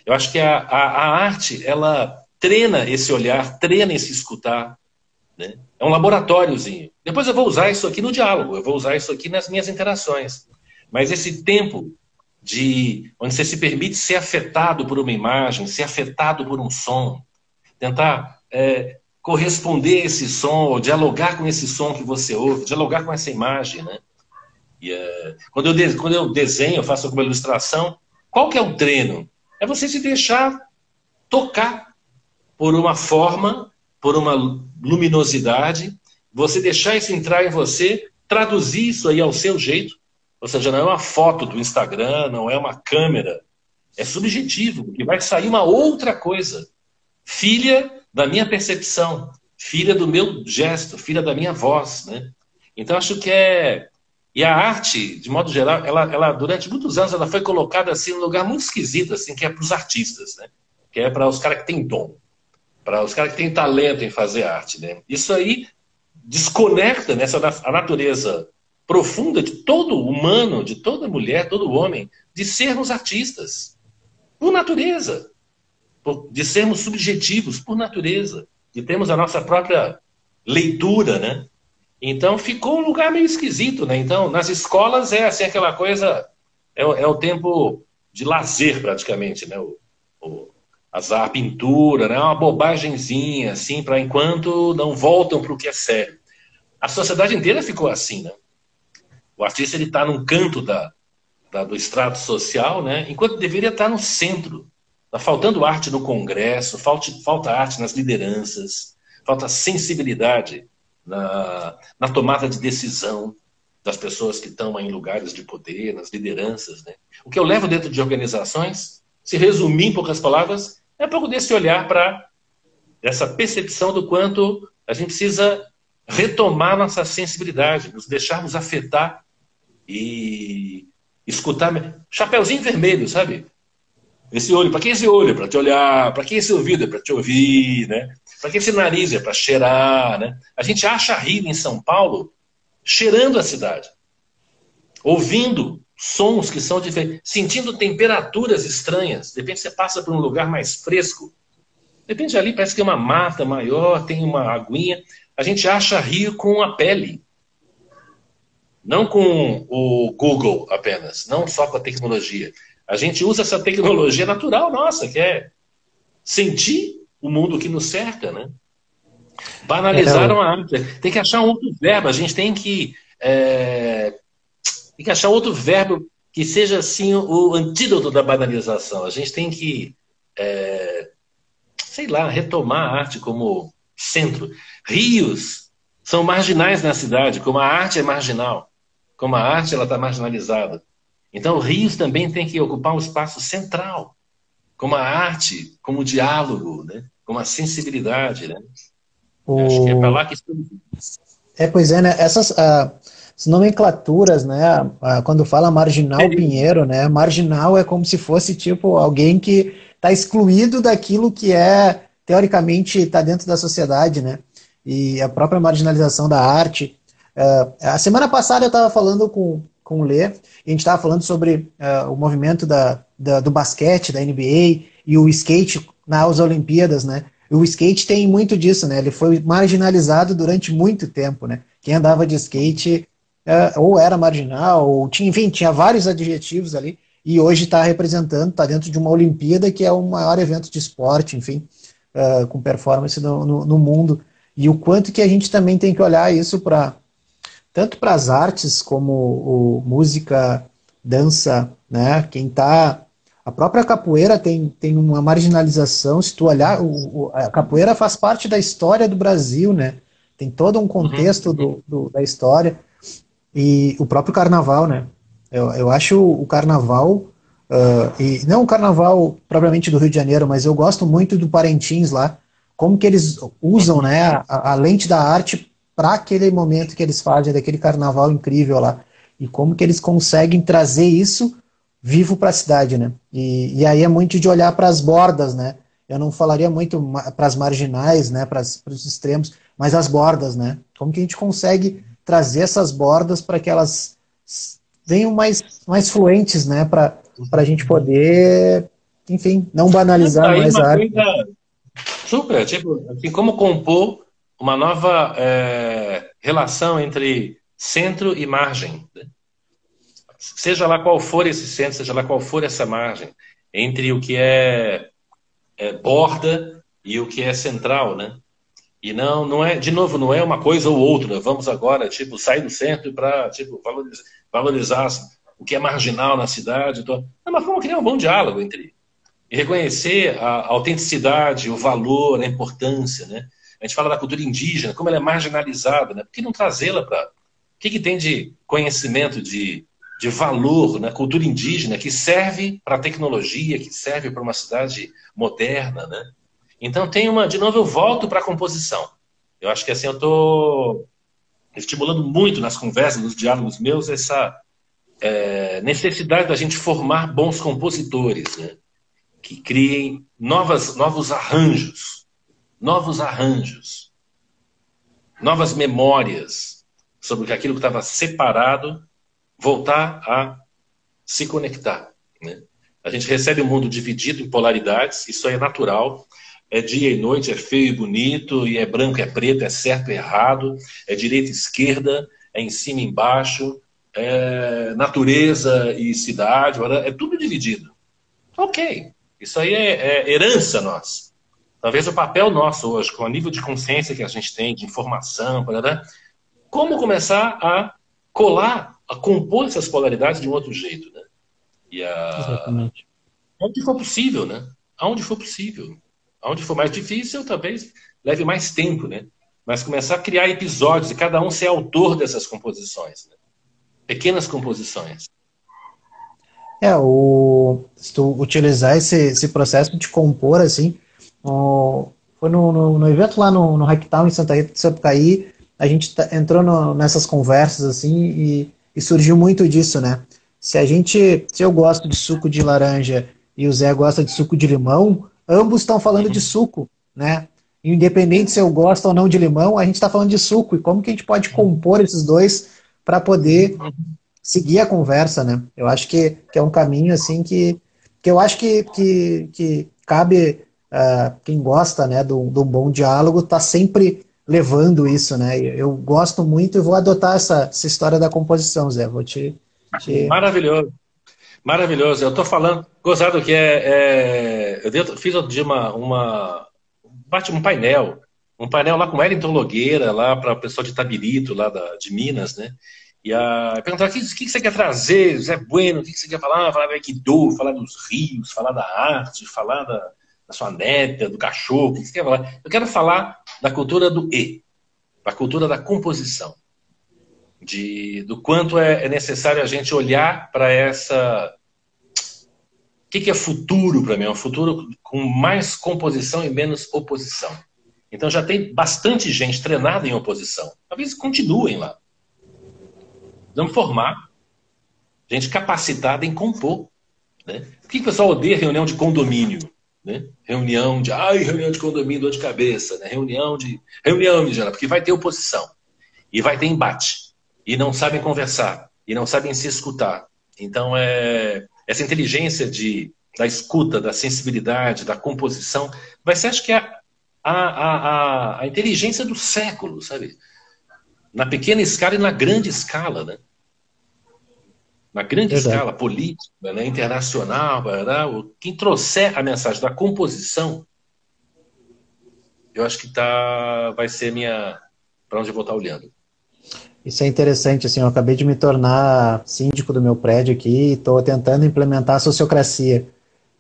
Eu acho que a, a, a arte, ela treina esse olhar, treina esse escutar. Né? É um laboratóriozinho. Depois eu vou usar isso aqui no diálogo, eu vou usar isso aqui nas minhas interações. Mas esse tempo de onde você se permite ser afetado por uma imagem, ser afetado por um som, tentar é, corresponder a esse som, ou dialogar com esse som que você ouve, dialogar com essa imagem, né? E, é, quando, eu de, quando eu desenho, faço alguma ilustração, qual que é o treino? É você se deixar tocar por uma forma, por uma luminosidade, você deixar isso entrar em você, traduzir isso aí ao seu jeito, ou seja, não é uma foto do Instagram, não é uma câmera. É subjetivo, porque vai sair uma outra coisa. Filha da minha percepção, filha do meu gesto, filha da minha voz. Né? Então, acho que é. E a arte, de modo geral, ela, ela durante muitos anos ela foi colocada assim num lugar muito esquisito, assim, que é para os artistas, né? que é para os caras que têm dom, para os caras que têm talento em fazer arte. Né? Isso aí desconecta nessa a natureza profunda de todo humano, de toda mulher, todo homem, de sermos artistas, por natureza, de sermos subjetivos por natureza, de termos a nossa própria leitura, né? Então ficou um lugar meio esquisito, né? Então, nas escolas é assim aquela coisa, é, é o tempo de lazer praticamente, né? O, o, azar, a pintura, né? Uma bobagemzinha, assim, para enquanto não voltam para o que é sério. A sociedade inteira ficou assim, né? O artista ele está num canto da, da, do extrato social, né? enquanto deveria estar no centro. Está faltando arte no Congresso, falta, falta arte nas lideranças, falta sensibilidade na, na tomada de decisão das pessoas que estão em lugares de poder, nas lideranças. Né? O que eu levo dentro de organizações, se resumir em poucas palavras, é um pouco desse olhar para essa percepção do quanto a gente precisa retomar nossa sensibilidade, nos deixarmos afetar e escutar. Chapeuzinho vermelho, sabe? Esse olho, para que esse olho? Para te olhar. Para que esse ouvido? É para te ouvir, né? Para que esse nariz? É para cheirar, né? A gente acha rir em São Paulo cheirando a cidade, ouvindo sons que são diferentes, sentindo temperaturas estranhas. De repente você passa por um lugar mais fresco. De repente ali parece que é uma mata maior, tem uma aguinha. A gente acha rir com a pele. Não com o Google apenas, não só com a tecnologia. A gente usa essa tecnologia natural nossa, que é sentir o mundo que nos cerca, né? Banalizaram é, a arte. Tem que achar um outro verbo. A gente tem que, é, tem que achar outro verbo que seja assim o antídoto da banalização. A gente tem que, é, sei lá, retomar a arte como centro. Rios são marginais na cidade, como a arte é marginal, como a arte ela está marginalizada. Então, rios também tem que ocupar um espaço central, como a arte, como o diálogo, né? como a sensibilidade. Né? O... Acho que é para lá que. É, pois é, né? Essas uh, nomenclaturas, né? Quando fala marginal é. Pinheiro, né? Marginal é como se fosse tipo alguém que está excluído daquilo que é teoricamente está dentro da sociedade, né? E a própria marginalização da arte. Uh, a semana passada eu estava falando com, com o Lê, e a gente estava falando sobre uh, o movimento da, da, do basquete, da NBA, e o skate nas Olimpíadas, né? o skate tem muito disso, né? Ele foi marginalizado durante muito tempo, né? Quem andava de skate uh, ou era marginal, ou tinha, enfim, tinha vários adjetivos ali, e hoje está representando, está dentro de uma Olimpíada que é o maior evento de esporte, enfim, uh, com performance no, no, no, mundo. E o quanto que a gente também tem que olhar isso para tanto para as artes como o, música, dança, né? Quem está a própria capoeira tem, tem uma marginalização. Se tu olhar, o, o, a capoeira faz parte da história do Brasil, né? Tem todo um contexto uhum. do, do, da história. E o próprio carnaval, né? Eu, eu acho o carnaval, uh, e não o carnaval propriamente do Rio de Janeiro, mas eu gosto muito do Parentins lá, como que eles usam né, a, a lente da arte para aquele momento que eles fazem, daquele carnaval incrível lá. E como que eles conseguem trazer isso vivo para a cidade, né? E, e aí é muito de olhar para as bordas, né? Eu não falaria muito para as marginais, né? Para os extremos, mas as bordas, né? Como que a gente consegue trazer essas bordas para que elas venham mais, mais fluentes, né? Para a gente poder, enfim, não banalizar mais a. Coisa... Super, tipo, assim, como compor uma nova é, relação entre centro e margem. Né? Seja lá qual for esse centro, seja lá qual for essa margem, entre o que é, é borda e o que é central, né? E não, não é, de novo, não é uma coisa ou outra. Vamos agora, tipo, sair do centro para, tipo, valorizar, valorizar, o que é marginal na cidade. Então, é uma forma de criar um bom diálogo entre e reconhecer a autenticidade, o valor, a importância, né? A gente fala da cultura indígena, como ela é marginalizada, né? Por que não trazê-la para... O que, que tem de conhecimento, de, de valor na cultura indígena que serve para a tecnologia, que serve para uma cidade moderna, né? Então tem uma... De novo, eu volto para a composição. Eu acho que assim, eu estou estimulando muito nas conversas, nos diálogos meus, essa é, necessidade da gente formar bons compositores, né? Que criem novas, novos arranjos, novos arranjos, novas memórias sobre aquilo que estava separado voltar a se conectar. Né? A gente recebe um mundo dividido em polaridades, isso é natural. É dia e noite, é feio e bonito, e é branco, é preto, é certo e errado, é direita e esquerda, é em cima e embaixo, é natureza e cidade, é tudo dividido. Ok, isso aí é, é herança nossa. Talvez o papel nosso hoje, com o nível de consciência que a gente tem, de informação, né? como começar a colar, a compor essas polaridades de um outro jeito, né? E a... Exatamente. Onde for possível, né? Aonde for possível. Aonde for mais difícil, talvez leve mais tempo, né? Mas começar a criar episódios e cada um ser autor dessas composições. Né? Pequenas composições. É, o, se tu utilizar esse, esse processo de compor, assim, foi no, no, no, evento lá no, no Hacktown em Santa Rita de Sapucaí, a gente tá, entrou no, nessas conversas assim e, e, surgiu muito disso, né? Se a gente, se eu gosto de suco de laranja e o Zé gosta de suco de limão, ambos estão falando de suco, né? Independente se eu gosto ou não de limão, a gente está falando de suco e como que a gente pode compor esses dois para poder seguir a conversa, né? Eu acho que, que é um caminho assim que, que eu acho que, que, que cabe uh, quem gosta né, de um bom diálogo está sempre levando isso, né? Eu gosto muito e vou adotar essa, essa história da composição, Zé. Vou te, te... Maravilhoso. Maravilhoso. Eu estou falando, gozado que é, é, Eu fiz outro dia uma, uma. um painel, um painel lá com Wellington Logueira, lá para o pessoal de Tabirito, lá da, de Minas, né? E a perguntar o que, que, você quer trazer, Zé Bueno, o que, que você quer falar? Falar do Aikido, falar dos rios, falar da arte, falar da, da sua neta, do cachorro, o que, que você quer falar? Eu quero falar da cultura do E, da cultura da composição, de, do quanto é, é necessário a gente olhar para essa. O que, que é futuro para mim? É um futuro com mais composição e menos oposição. Então já tem bastante gente treinada em oposição. Talvez continuem lá. Vamos formar gente capacitada em compor. Né? Por que o pessoal odeia reunião de condomínio? Né? Reunião de. Ai, reunião de condomínio, dor de cabeça. Né? Reunião de. Reunião, geral, porque vai ter oposição. E vai ter embate. E não sabem conversar. E não sabem se escutar. Então, é, essa inteligência de, da escuta, da sensibilidade, da composição, vai ser, acho que, a, a, a, a inteligência do século, sabe? Na pequena escala e na grande escala, né? Na grande Verdade. escala política, né, internacional, quem trouxer a mensagem da composição, eu acho que tá, vai ser minha para onde eu vou estar olhando. Isso é interessante, assim, eu acabei de me tornar síndico do meu prédio aqui e estou tentando implementar a sociocracia.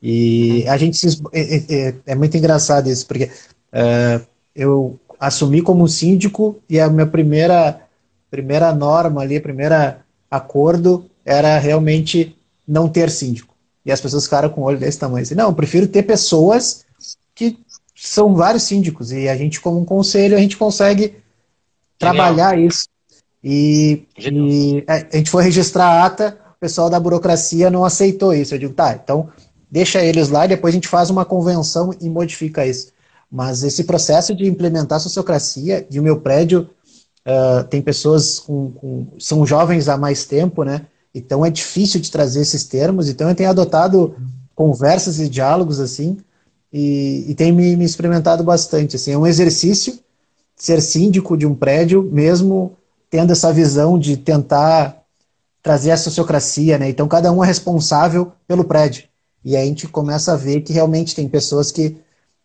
E a gente se, é, é, é, muito engraçado isso, porque uh, eu assumi como síndico e a minha primeira primeira norma ali, primeira acordo era realmente não ter síndico. E as pessoas ficaram com o olho desse tamanho. Assim, não, eu prefiro ter pessoas que são vários síndicos e a gente como um conselho a gente consegue Genial. trabalhar isso. E, e, a gente foi registrar a ata, o pessoal da burocracia não aceitou isso. Eu digo, tá, então deixa eles lá e depois a gente faz uma convenção e modifica isso. Mas esse processo de implementar a sociocracia, e o meu prédio uh, tem pessoas com, com, são jovens há mais tempo, né? Então é difícil de trazer esses termos. Então eu tenho adotado conversas e diálogos assim e, e tenho me, me, experimentado bastante. Assim, é um exercício ser síndico de um prédio, mesmo tendo essa visão de tentar trazer a sociocracia, né? Então cada um é responsável pelo prédio. E aí a gente começa a ver que realmente tem pessoas que,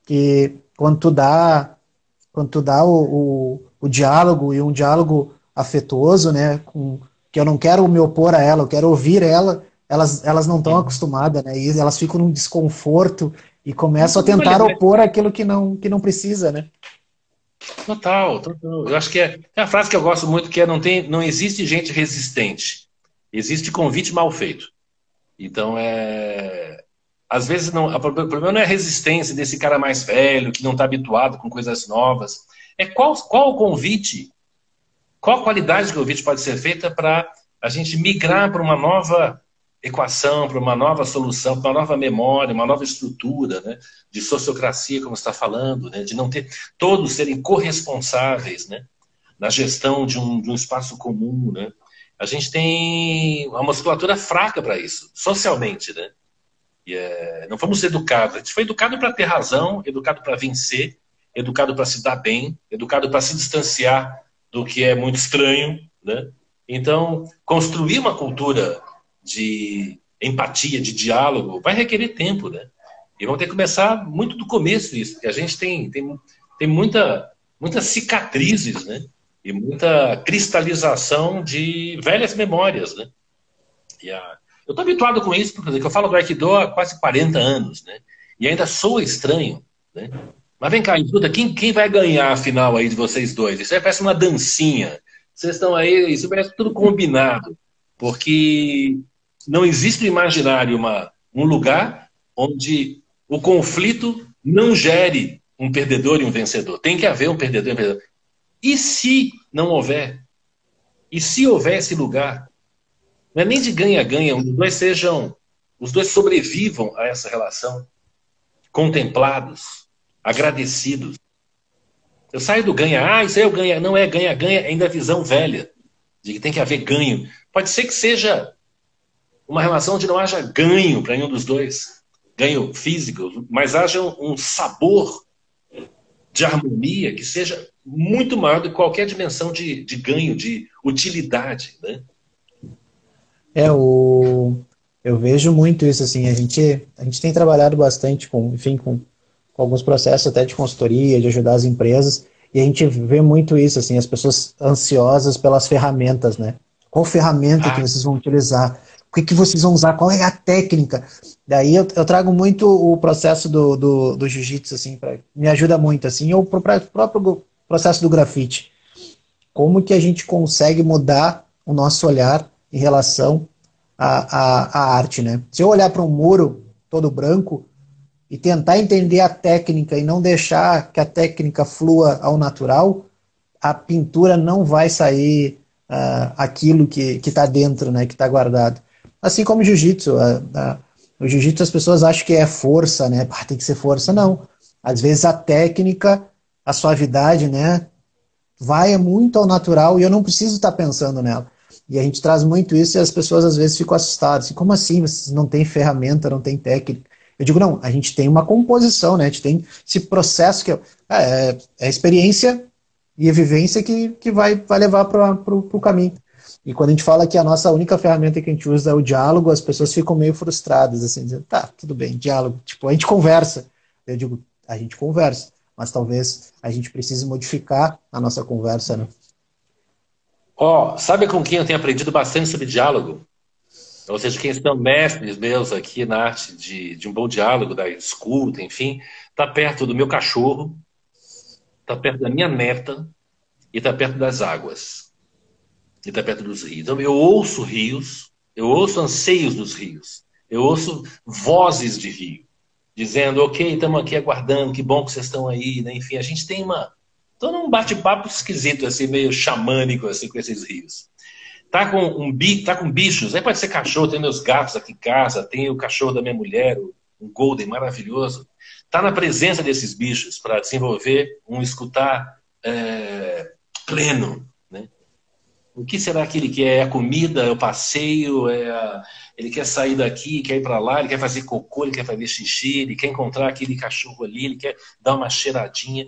que quando tu dá, quando tu dá o, o, o diálogo e um diálogo afetuoso, né, com, que eu não quero me opor a ela, eu quero ouvir ela, elas, elas não estão acostumadas, né, e elas ficam num desconforto e começam a tentar opor aquilo que não, que não precisa, né. Total, total. Eu acho que é, é a frase que eu gosto muito que é não tem, não existe gente resistente, existe convite mal feito. Então é às vezes não, o problema não é a resistência desse cara mais velho, que não está habituado com coisas novas. É qual, qual o convite, qual a qualidade do convite pode ser feita para a gente migrar para uma nova equação, para uma nova solução, para uma nova memória, uma nova estrutura né, de sociocracia, como está falando, né, de não ter todos serem corresponsáveis né, na gestão de um, de um espaço comum. Né. A gente tem uma musculatura fraca para isso, socialmente. Né? É, não fomos educados. A gente foi educado para ter razão, educado para vencer, educado para se dar bem, educado para se distanciar do que é muito estranho. Né? Então, construir uma cultura de empatia, de diálogo, vai requerer tempo. Né? E vamos ter que começar muito do começo isso, porque a gente tem, tem, tem muita, muitas cicatrizes, né? E muita cristalização de velhas memórias, né? E a, eu estou habituado com isso, porque eu falo do Aikido há quase 40 anos, né? E ainda sou estranho, né? Mas vem cá, escuta, quem, quem vai ganhar a final aí de vocês dois? Isso aí parece uma dancinha. Vocês estão aí, isso parece tudo combinado. Porque não existe no imaginário uma, um lugar onde o conflito não gere um perdedor e um vencedor. Tem que haver um perdedor e um vencedor. E se não houver? E se houver esse lugar? Não é nem de ganha-ganha, os dois sejam, os dois sobrevivam a essa relação, contemplados, agradecidos. Eu saio do ganha, ah, isso aí é o ganha, não é ganha-ganha, é ainda a visão velha, de que tem que haver ganho. Pode ser que seja uma relação onde não haja ganho para nenhum dos dois, ganho físico, mas haja um sabor de harmonia que seja muito maior do que qualquer dimensão de, de ganho, de utilidade, né? É, o... eu vejo muito isso, assim, a gente, a gente tem trabalhado bastante com, enfim, com, com alguns processos até de consultoria, de ajudar as empresas, E a gente vê muito isso, assim, as pessoas ansiosas pelas ferramentas, né? Qual ferramenta ah. que vocês vão utilizar? O que, que vocês vão usar? Qual é a técnica? Daí eu, eu trago muito o processo do, do, do jiu-jitsu, assim, pra, me ajuda muito, assim, ou o próprio processo do grafite. Como que a gente consegue mudar o nosso olhar em relação à, à, à arte, né? Se eu olhar para um muro todo branco e tentar entender a técnica e não deixar que a técnica flua ao natural, a pintura não vai sair uh, aquilo que está dentro, né, que está guardado. Assim como o jiu-jitsu. o jiu-jitsu as pessoas acham que é força, né? tem que ser força. Não. Às vezes a técnica, a suavidade, né? Vai muito ao natural e eu não preciso estar tá pensando nela. E a gente traz muito isso e as pessoas às vezes ficam assustadas. Assim, como assim? Vocês não tem ferramenta, não tem técnica? Eu digo, não, a gente tem uma composição, né? A gente tem esse processo que é, é, é experiência e a vivência que, que vai, vai levar para o caminho. E quando a gente fala que a nossa única ferramenta que a gente usa é o diálogo, as pessoas ficam meio frustradas, assim, dizendo, tá, tudo bem, diálogo. Tipo, a gente conversa. Eu digo, a gente conversa, mas talvez a gente precise modificar a nossa conversa, né? Ó, oh, sabe com quem eu tenho aprendido bastante sobre diálogo? Ou seja, quem são mestres meus aqui na arte de, de um bom diálogo, da escuta, enfim, está perto do meu cachorro, está perto da minha neta e está perto das águas. E está perto dos rios. Então, eu ouço rios, eu ouço anseios dos rios, eu ouço vozes de rio, dizendo, ok, estamos aqui aguardando, que bom que vocês estão aí, né? Enfim, a gente tem uma... Estou num bate-papo esquisito, assim, meio xamânico, assim, com esses rios. Tá com, um bi, tá com bichos, aí pode ser cachorro, tem meus gatos aqui em casa, tem o cachorro da minha mulher, um golden maravilhoso. Tá na presença desses bichos para desenvolver um escutar é, pleno. Né? O que será que ele quer? É a comida, é o passeio, é a... ele quer sair daqui, quer ir para lá, ele quer fazer cocô, ele quer fazer xixi, ele quer encontrar aquele cachorro ali, ele quer dar uma cheiradinha.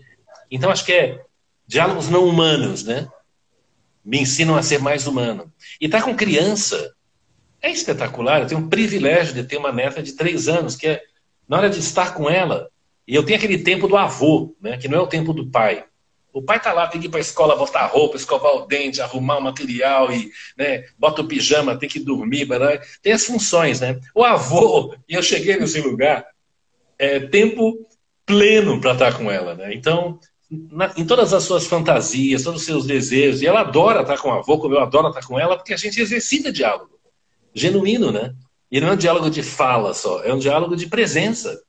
Então acho que é diálogos não humanos, né? me ensinam a ser mais humano. E estar tá com criança é espetacular. Eu tenho o privilégio de ter uma neta de três anos, que é na hora de estar com ela, e eu tenho aquele tempo do avô, né, que não é o tempo do pai. O pai tá lá, tem que ir para a escola botar roupa, escovar o dente, arrumar o material e, né, bota o pijama, tem que dormir, tem as funções, né? O avô, e eu cheguei nesse lugar, é tempo pleno para estar com ela, né? Então, na, em todas as suas fantasias, todos os seus desejos. E ela adora estar com a avô, como eu adoro estar com ela, porque a gente exercita diálogo. Genuíno, né? E não é um diálogo de fala só, é um diálogo de presença.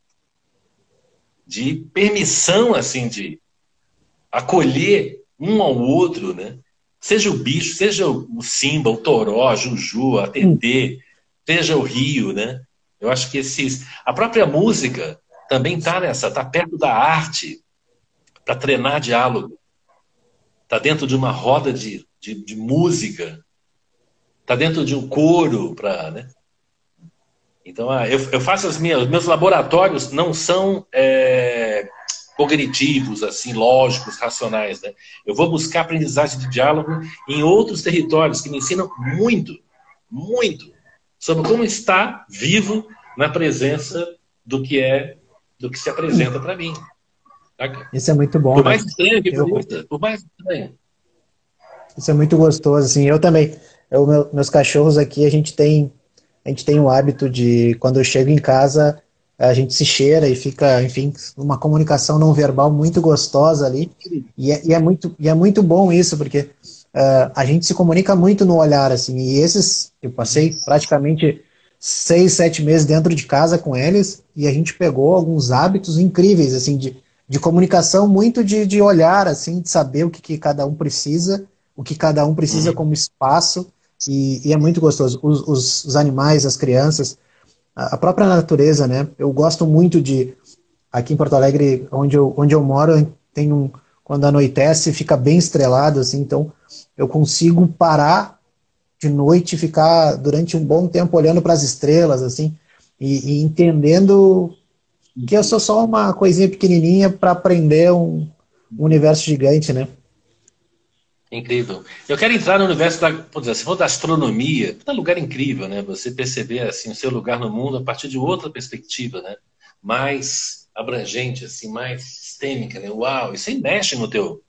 De permissão, assim, de acolher um ao outro, né? Seja o bicho, seja o Simba, o Toró, a Juju, a TT, seja o Rio, né? Eu acho que esses. A própria música também está nessa, está perto da arte, para treinar diálogo. Está dentro de uma roda de, de, de música. Está dentro de um coro para. Né? Então, ah, eu, eu, faço as minhas. Meus laboratórios não são é, cognitivos, assim, lógicos, racionais. Né? Eu vou buscar aprendizagem de diálogo em outros territórios que me ensinam muito, muito sobre como estar vivo na presença do que é, do que se apresenta para mim. Isso é muito bom. Por mais né? estranho que pareça, por mais estranho. Isso é muito gostoso, assim. Eu também, eu, meu, meus cachorros aqui, a gente tem, a gente tem o hábito de, quando eu chego em casa, a gente se cheira e fica, enfim, uma comunicação não verbal muito gostosa ali. E é, e é muito, e é muito bom isso, porque uh, a gente se comunica muito no olhar, assim. E esses, eu passei praticamente seis, sete meses dentro de casa com eles e a gente pegou alguns hábitos incríveis, assim, de de comunicação muito de, de olhar, assim, de saber o que, que cada um precisa, o que cada um precisa uhum. como espaço, e, e, é muito gostoso. Os, os, os animais, as crianças, a, própria natureza, né? Eu gosto muito de. Aqui em Porto Alegre, onde eu, onde eu moro, tem um. Quando anoitece, fica bem estrelado, assim, então eu consigo parar de noite e ficar durante um bom tempo olhando para as estrelas, assim, e, e entendendo que eu sou só uma coisinha pequenininha para aprender um, universo gigante, né? Incrível. Eu quero entrar no universo da, dizer, se for da astronomia, é um lugar incrível, né? Você perceber assim o seu lugar no mundo a partir de outra perspectiva, né? Mais abrangente, assim, mais sistêmica, né? Uau, isso aí mexe no teu,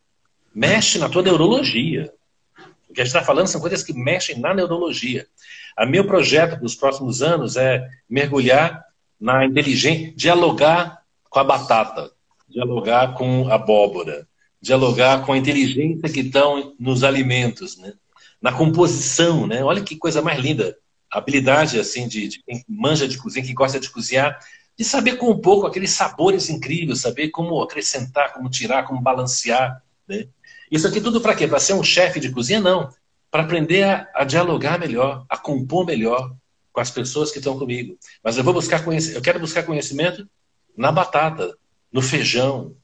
Mexe na tua neurologia. O que a gente está falando são coisas que mexem na neurologia. A meu projeto para os próximos anos é mergulhar na inteligência, dialogar com a batata, dialogar com a abóbora, dialogar com a inteligência que estão nos alimentos, né? na composição. Né? Olha que coisa mais linda. A habilidade assim de, de quem manja de cozinha, que gosta de cozinhar, de saber com um pouco aqueles sabores incríveis, saber como acrescentar, como tirar, como balancear. Né? Isso aqui tudo para quê? Para ser um chefe de cozinha? Não. Para aprender a, a, dialogar melhor, a compor melhor com as pessoas que estão comigo. Mas eu vou buscar conhecimento, eu quero buscar conhecimento na batata, no feijão,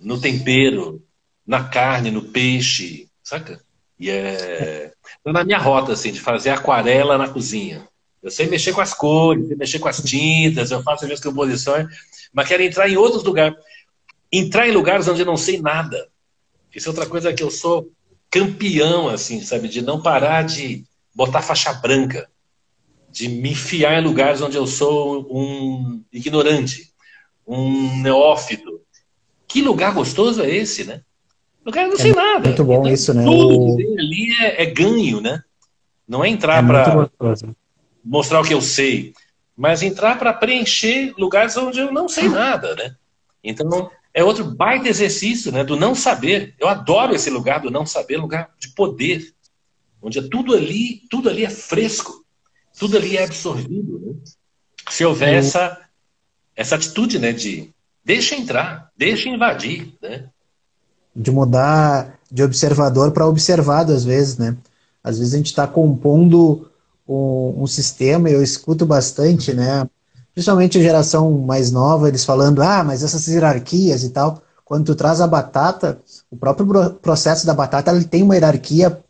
no tempero, na carne, no peixe, saca? E é na minha rota assim de fazer aquarela na cozinha. Eu sei mexer com as cores, sei mexer com as tintas, eu faço as minhas composições, mas quero entrar em outros lugares. Entrar em lugares onde eu não sei nada. Isso é outra coisa que eu sou campeão, assim, sabe? De não parar de botar faixa branca. De me enfiar em lugares onde eu sou um ignorante, um neófito. Que lugar gostoso é esse, né? Lugar eu não é sei nada. Muito bom então, isso, né? Tudo que tem ali é, é ganho, né? Não é entrar é para mostrar o que eu sei, mas entrar para preencher lugares onde eu não sei nada, né? Então, é outro baita exercício, né, do não saber. Eu adoro esse lugar do não saber, lugar de poder, onde é tudo ali, tudo ali é fresco, tudo ali é absorvido, né? Se houver essa essa atitude, né, de deixa entrar, deixa invadir, né? De mudar de observador para observado às vezes, né? Às vezes a gente está compondo um, um sistema, eu escuto bastante, né? Principalmente a geração mais nova, eles falando, ah, mas essas hierarquias e tal. Quando tu traz a batata, o próprio processo da batata, ele tem uma hierarquia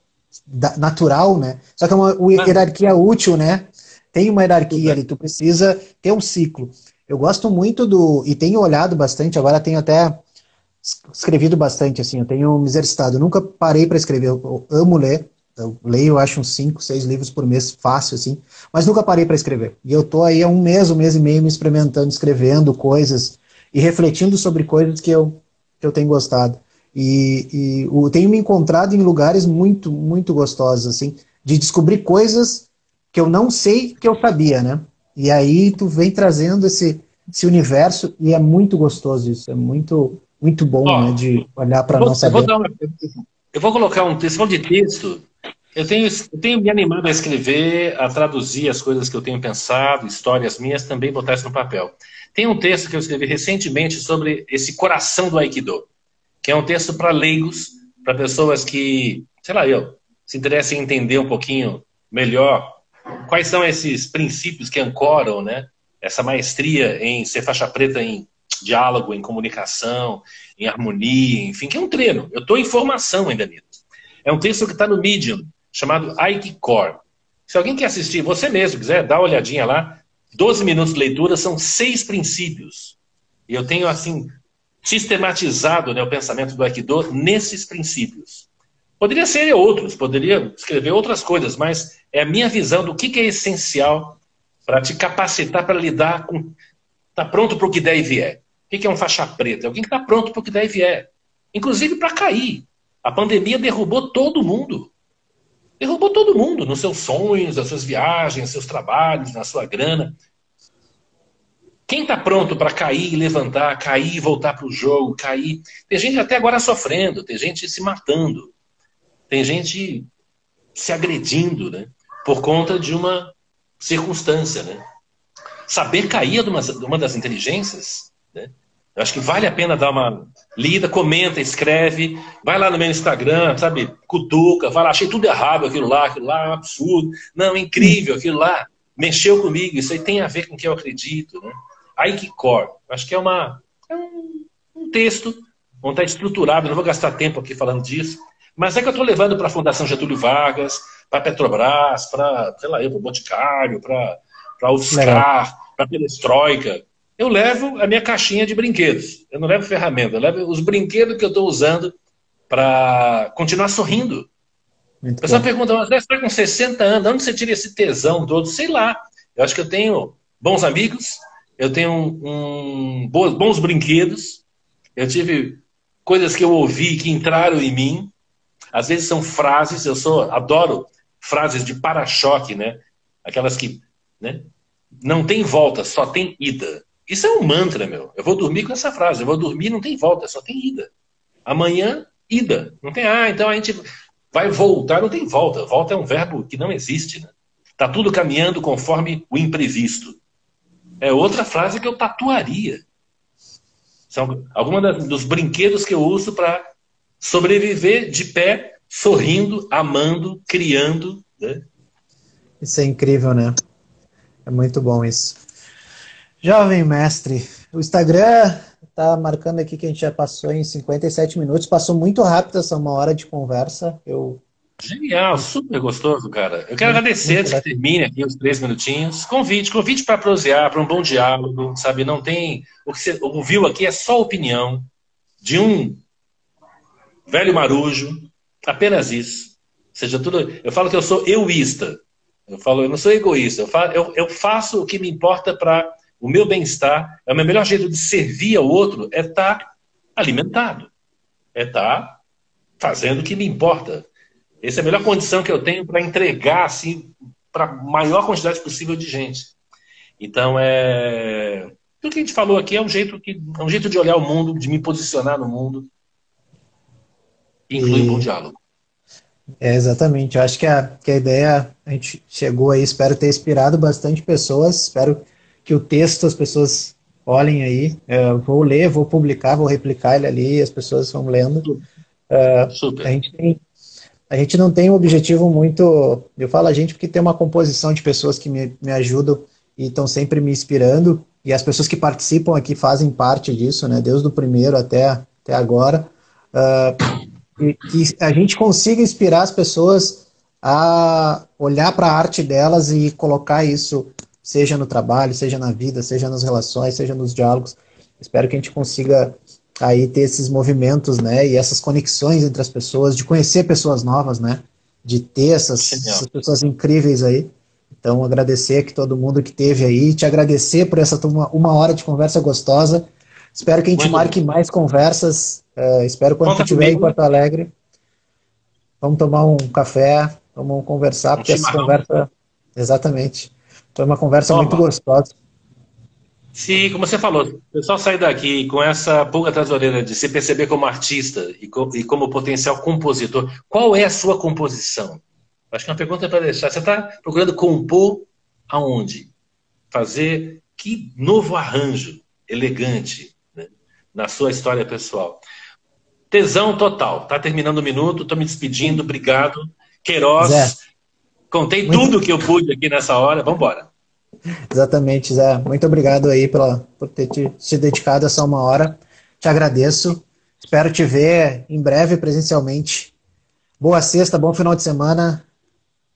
natural, né? Só que é uma, uma hierarquia útil, né? Tem uma hierarquia ali, tu precisa ter um ciclo. Eu gosto muito do, e tenho olhado bastante, agora tenho até escrevido bastante, assim, eu tenho me exercitado, nunca parei para escrever, eu amo ler, eu leio, eu acho, uns 5, 6 livros por mês, fácil, assim, mas nunca parei para escrever. E eu tô aí há um mês, um mês e meio me experimentando, escrevendo coisas e refletindo sobre coisas que eu, que eu tenho gostado. E, e o, tenho me encontrado em lugares muito, muito gostosos, assim, de descobrir coisas que eu não sei que eu sabia, né? E aí tu vem trazendo esse, esse universo e é muito gostoso isso, é muito, muito bom, oh, né, de olhar para não saber. Eu vou, uma, eu vou colocar um texto, de texto eu tenho, eu tenho me animado a escrever, a traduzir as coisas que eu tenho pensado, histórias minhas, também botar isso no papel. Tem um texto que eu escrevi recentemente sobre esse coração do Aikido, que é um texto para leigos, para pessoas que, sei lá, eu, se interessem em entender um pouquinho melhor quais são esses princípios que ancoram, né? Essa maestria em ser faixa preta em diálogo, em comunicação, em harmonia, enfim, que é um treino. Eu estou em formação ainda nisso. É um texto que está no Medium, chamado Core. Se alguém quer assistir, você mesmo quiser, dá uma olhadinha lá. 12 minutos de leitura são seis princípios. E eu tenho, assim, sistematizado né, o pensamento do Aikido nesses princípios. Poderia ser outros, poderia escrever outras coisas, mas é a minha visão do que, que é essencial para te capacitar para lidar com. Está pronto para o que der e vier. O que, que é um faixa preta? É alguém que está pronto para o que der e vier. Inclusive para cair. A pandemia derrubou todo mundo. Derrubou todo mundo nos seus sonhos, nas suas viagens, nos seus trabalhos, na sua grana. Quem está pronto para cair e levantar, cair e voltar para o jogo, cair? Tem gente até agora sofrendo, tem gente se matando, tem gente se agredindo, né? Por conta de uma circunstância, né? Saber cair é uma, das inteligências, né? Eu acho que vale a pena dar uma lida, comenta, escreve, vai lá no meu Instagram, sabe? Cutuca, fala, achei tudo errado aquilo lá, aquilo lá é um absurdo. Não, incrível, aquilo lá mexeu comigo, isso aí tem a ver com o que eu acredito. Né? Aikicor, acho que é, uma, é um, um texto onde está estruturado, não vou gastar tempo aqui falando disso, mas é que eu estou levando para a Fundação Getúlio Vargas, para a Petrobras, para, sei lá, para o Boticário, para a UFSCar, para a Perestroika, eu levo a minha caixinha de brinquedos. Eu não levo ferramenta, eu levo os brinquedos que eu estou usando para continuar sorrindo. Muito a pessoa bom. pergunta, mas você está com 60 anos, onde você tira esse tesão todo? Sei lá. Eu acho que eu tenho bons amigos, eu tenho um, um bons, bons brinquedos, eu tive coisas que eu ouvi que entraram em mim. Às vezes são frases, eu sou adoro frases de para-choque, né? Aquelas que, né? Não tem volta, só tem ida. Isso é um mantra, meu. Eu vou dormir com essa frase. Eu vou dormir, não tem volta, só tem ida. Amanhã, ida. Não tem, ah, então a gente vai voltar, não tem volta. Volta é um verbo que não existe, né? Tá tudo caminhando conforme o imprevisto. É outra frase que eu tatuaria. São alguns dos brinquedos que eu uso para sobreviver de pé, sorrindo, amando, criando. Né? Isso é incrível, né? É muito bom isso. Jovem mestre, o Instagram tá marcando aqui que a gente já passou em 57 minutos. Passou muito rápido essa uma hora de conversa. Eu Genial, super gostoso, cara. Eu quero agradecer muito que termine aqui os três minutinhos. Convite, convite para prosear, para um bom diálogo, sabe? Não tem. O que você ouviu aqui é só opinião de um velho marujo, apenas isso. seja, tudo. Eu falo que eu sou egoísta. Eu falo, eu não sou egoísta. Eu, falo, eu, eu faço o que me importa para o meu bem-estar. É o meu melhor jeito de servir ao outro é estar tá alimentado, é estar tá fazendo o que me importa. Essa é a melhor condição que eu tenho para entregar assim para a maior quantidade possível de gente. Então é tudo que a gente falou aqui é um jeito que é um jeito de olhar o mundo, de me posicionar no mundo. Inclui e... um bom diálogo. É, exatamente. Eu acho que a, que a ideia, a gente chegou aí, espero ter inspirado bastante pessoas, espero que o texto as pessoas olhem aí. Eu vou ler, vou publicar, vou replicar ele ali, as pessoas vão lendo. Uh, Super. A gente tem a gente não tem um objetivo muito. Eu falo a gente porque tem uma composição de pessoas que me, me ajudam e estão sempre me inspirando. E as pessoas que participam aqui fazem parte disso, né? Desde o primeiro até, até agora. Uh, e que a gente consiga inspirar as pessoas a olhar para a arte delas e colocar isso, seja no trabalho, seja na vida, seja nas relações, seja nos diálogos. Espero que a gente consiga aí ter esses movimentos, né, e essas conexões entre as pessoas, de conhecer pessoas novas, né, de ter essas, essas pessoas incríveis aí. Então, agradecer aqui todo mundo que teve aí, te agradecer por essa uma, uma hora de conversa gostosa. Espero que a gente Muito marque bom. mais conversas. Uh, espero quando Conta estiver em Porto Alegre. Vamos tomar um café, vamos conversar, um porque essa conversa. Exatamente. Foi uma conversa Toma. muito gostosa. Sim, como você falou, o pessoal sair daqui com essa pulga atrás da orelha de se perceber como artista e, e como potencial compositor, qual é a sua composição? Acho que é uma pergunta para deixar. Você está procurando compor aonde? Fazer que novo arranjo elegante né, na sua história pessoal? Tesão total. Tá terminando o minuto, estou me despedindo. Obrigado. Queiroz, Zé, contei muito... tudo que eu pude aqui nessa hora. Vamos embora. Exatamente, Zé. Muito obrigado aí pela, por ter te, se dedicado essa uma hora. Te agradeço. Espero te ver em breve presencialmente. Boa sexta, bom final de semana.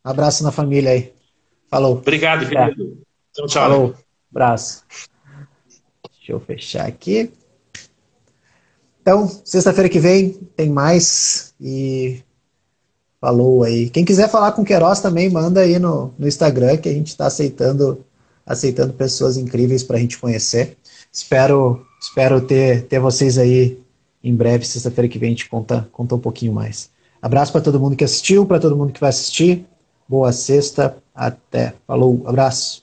Abraço na família aí. Falou. Obrigado, querido. Tchau, tchau. Falou. Abraço. Deixa eu fechar aqui. Então, sexta-feira que vem tem mais. E falou aí. Quem quiser falar com o Queiroz também, manda aí no, no Instagram que a gente está aceitando aceitando pessoas incríveis para a gente conhecer. Espero, espero ter, ter vocês aí em breve, sexta-feira que vem a gente conta, conta um pouquinho mais. Abraço para todo mundo que assistiu, para todo mundo que vai assistir. Boa sexta, até. Falou, abraço.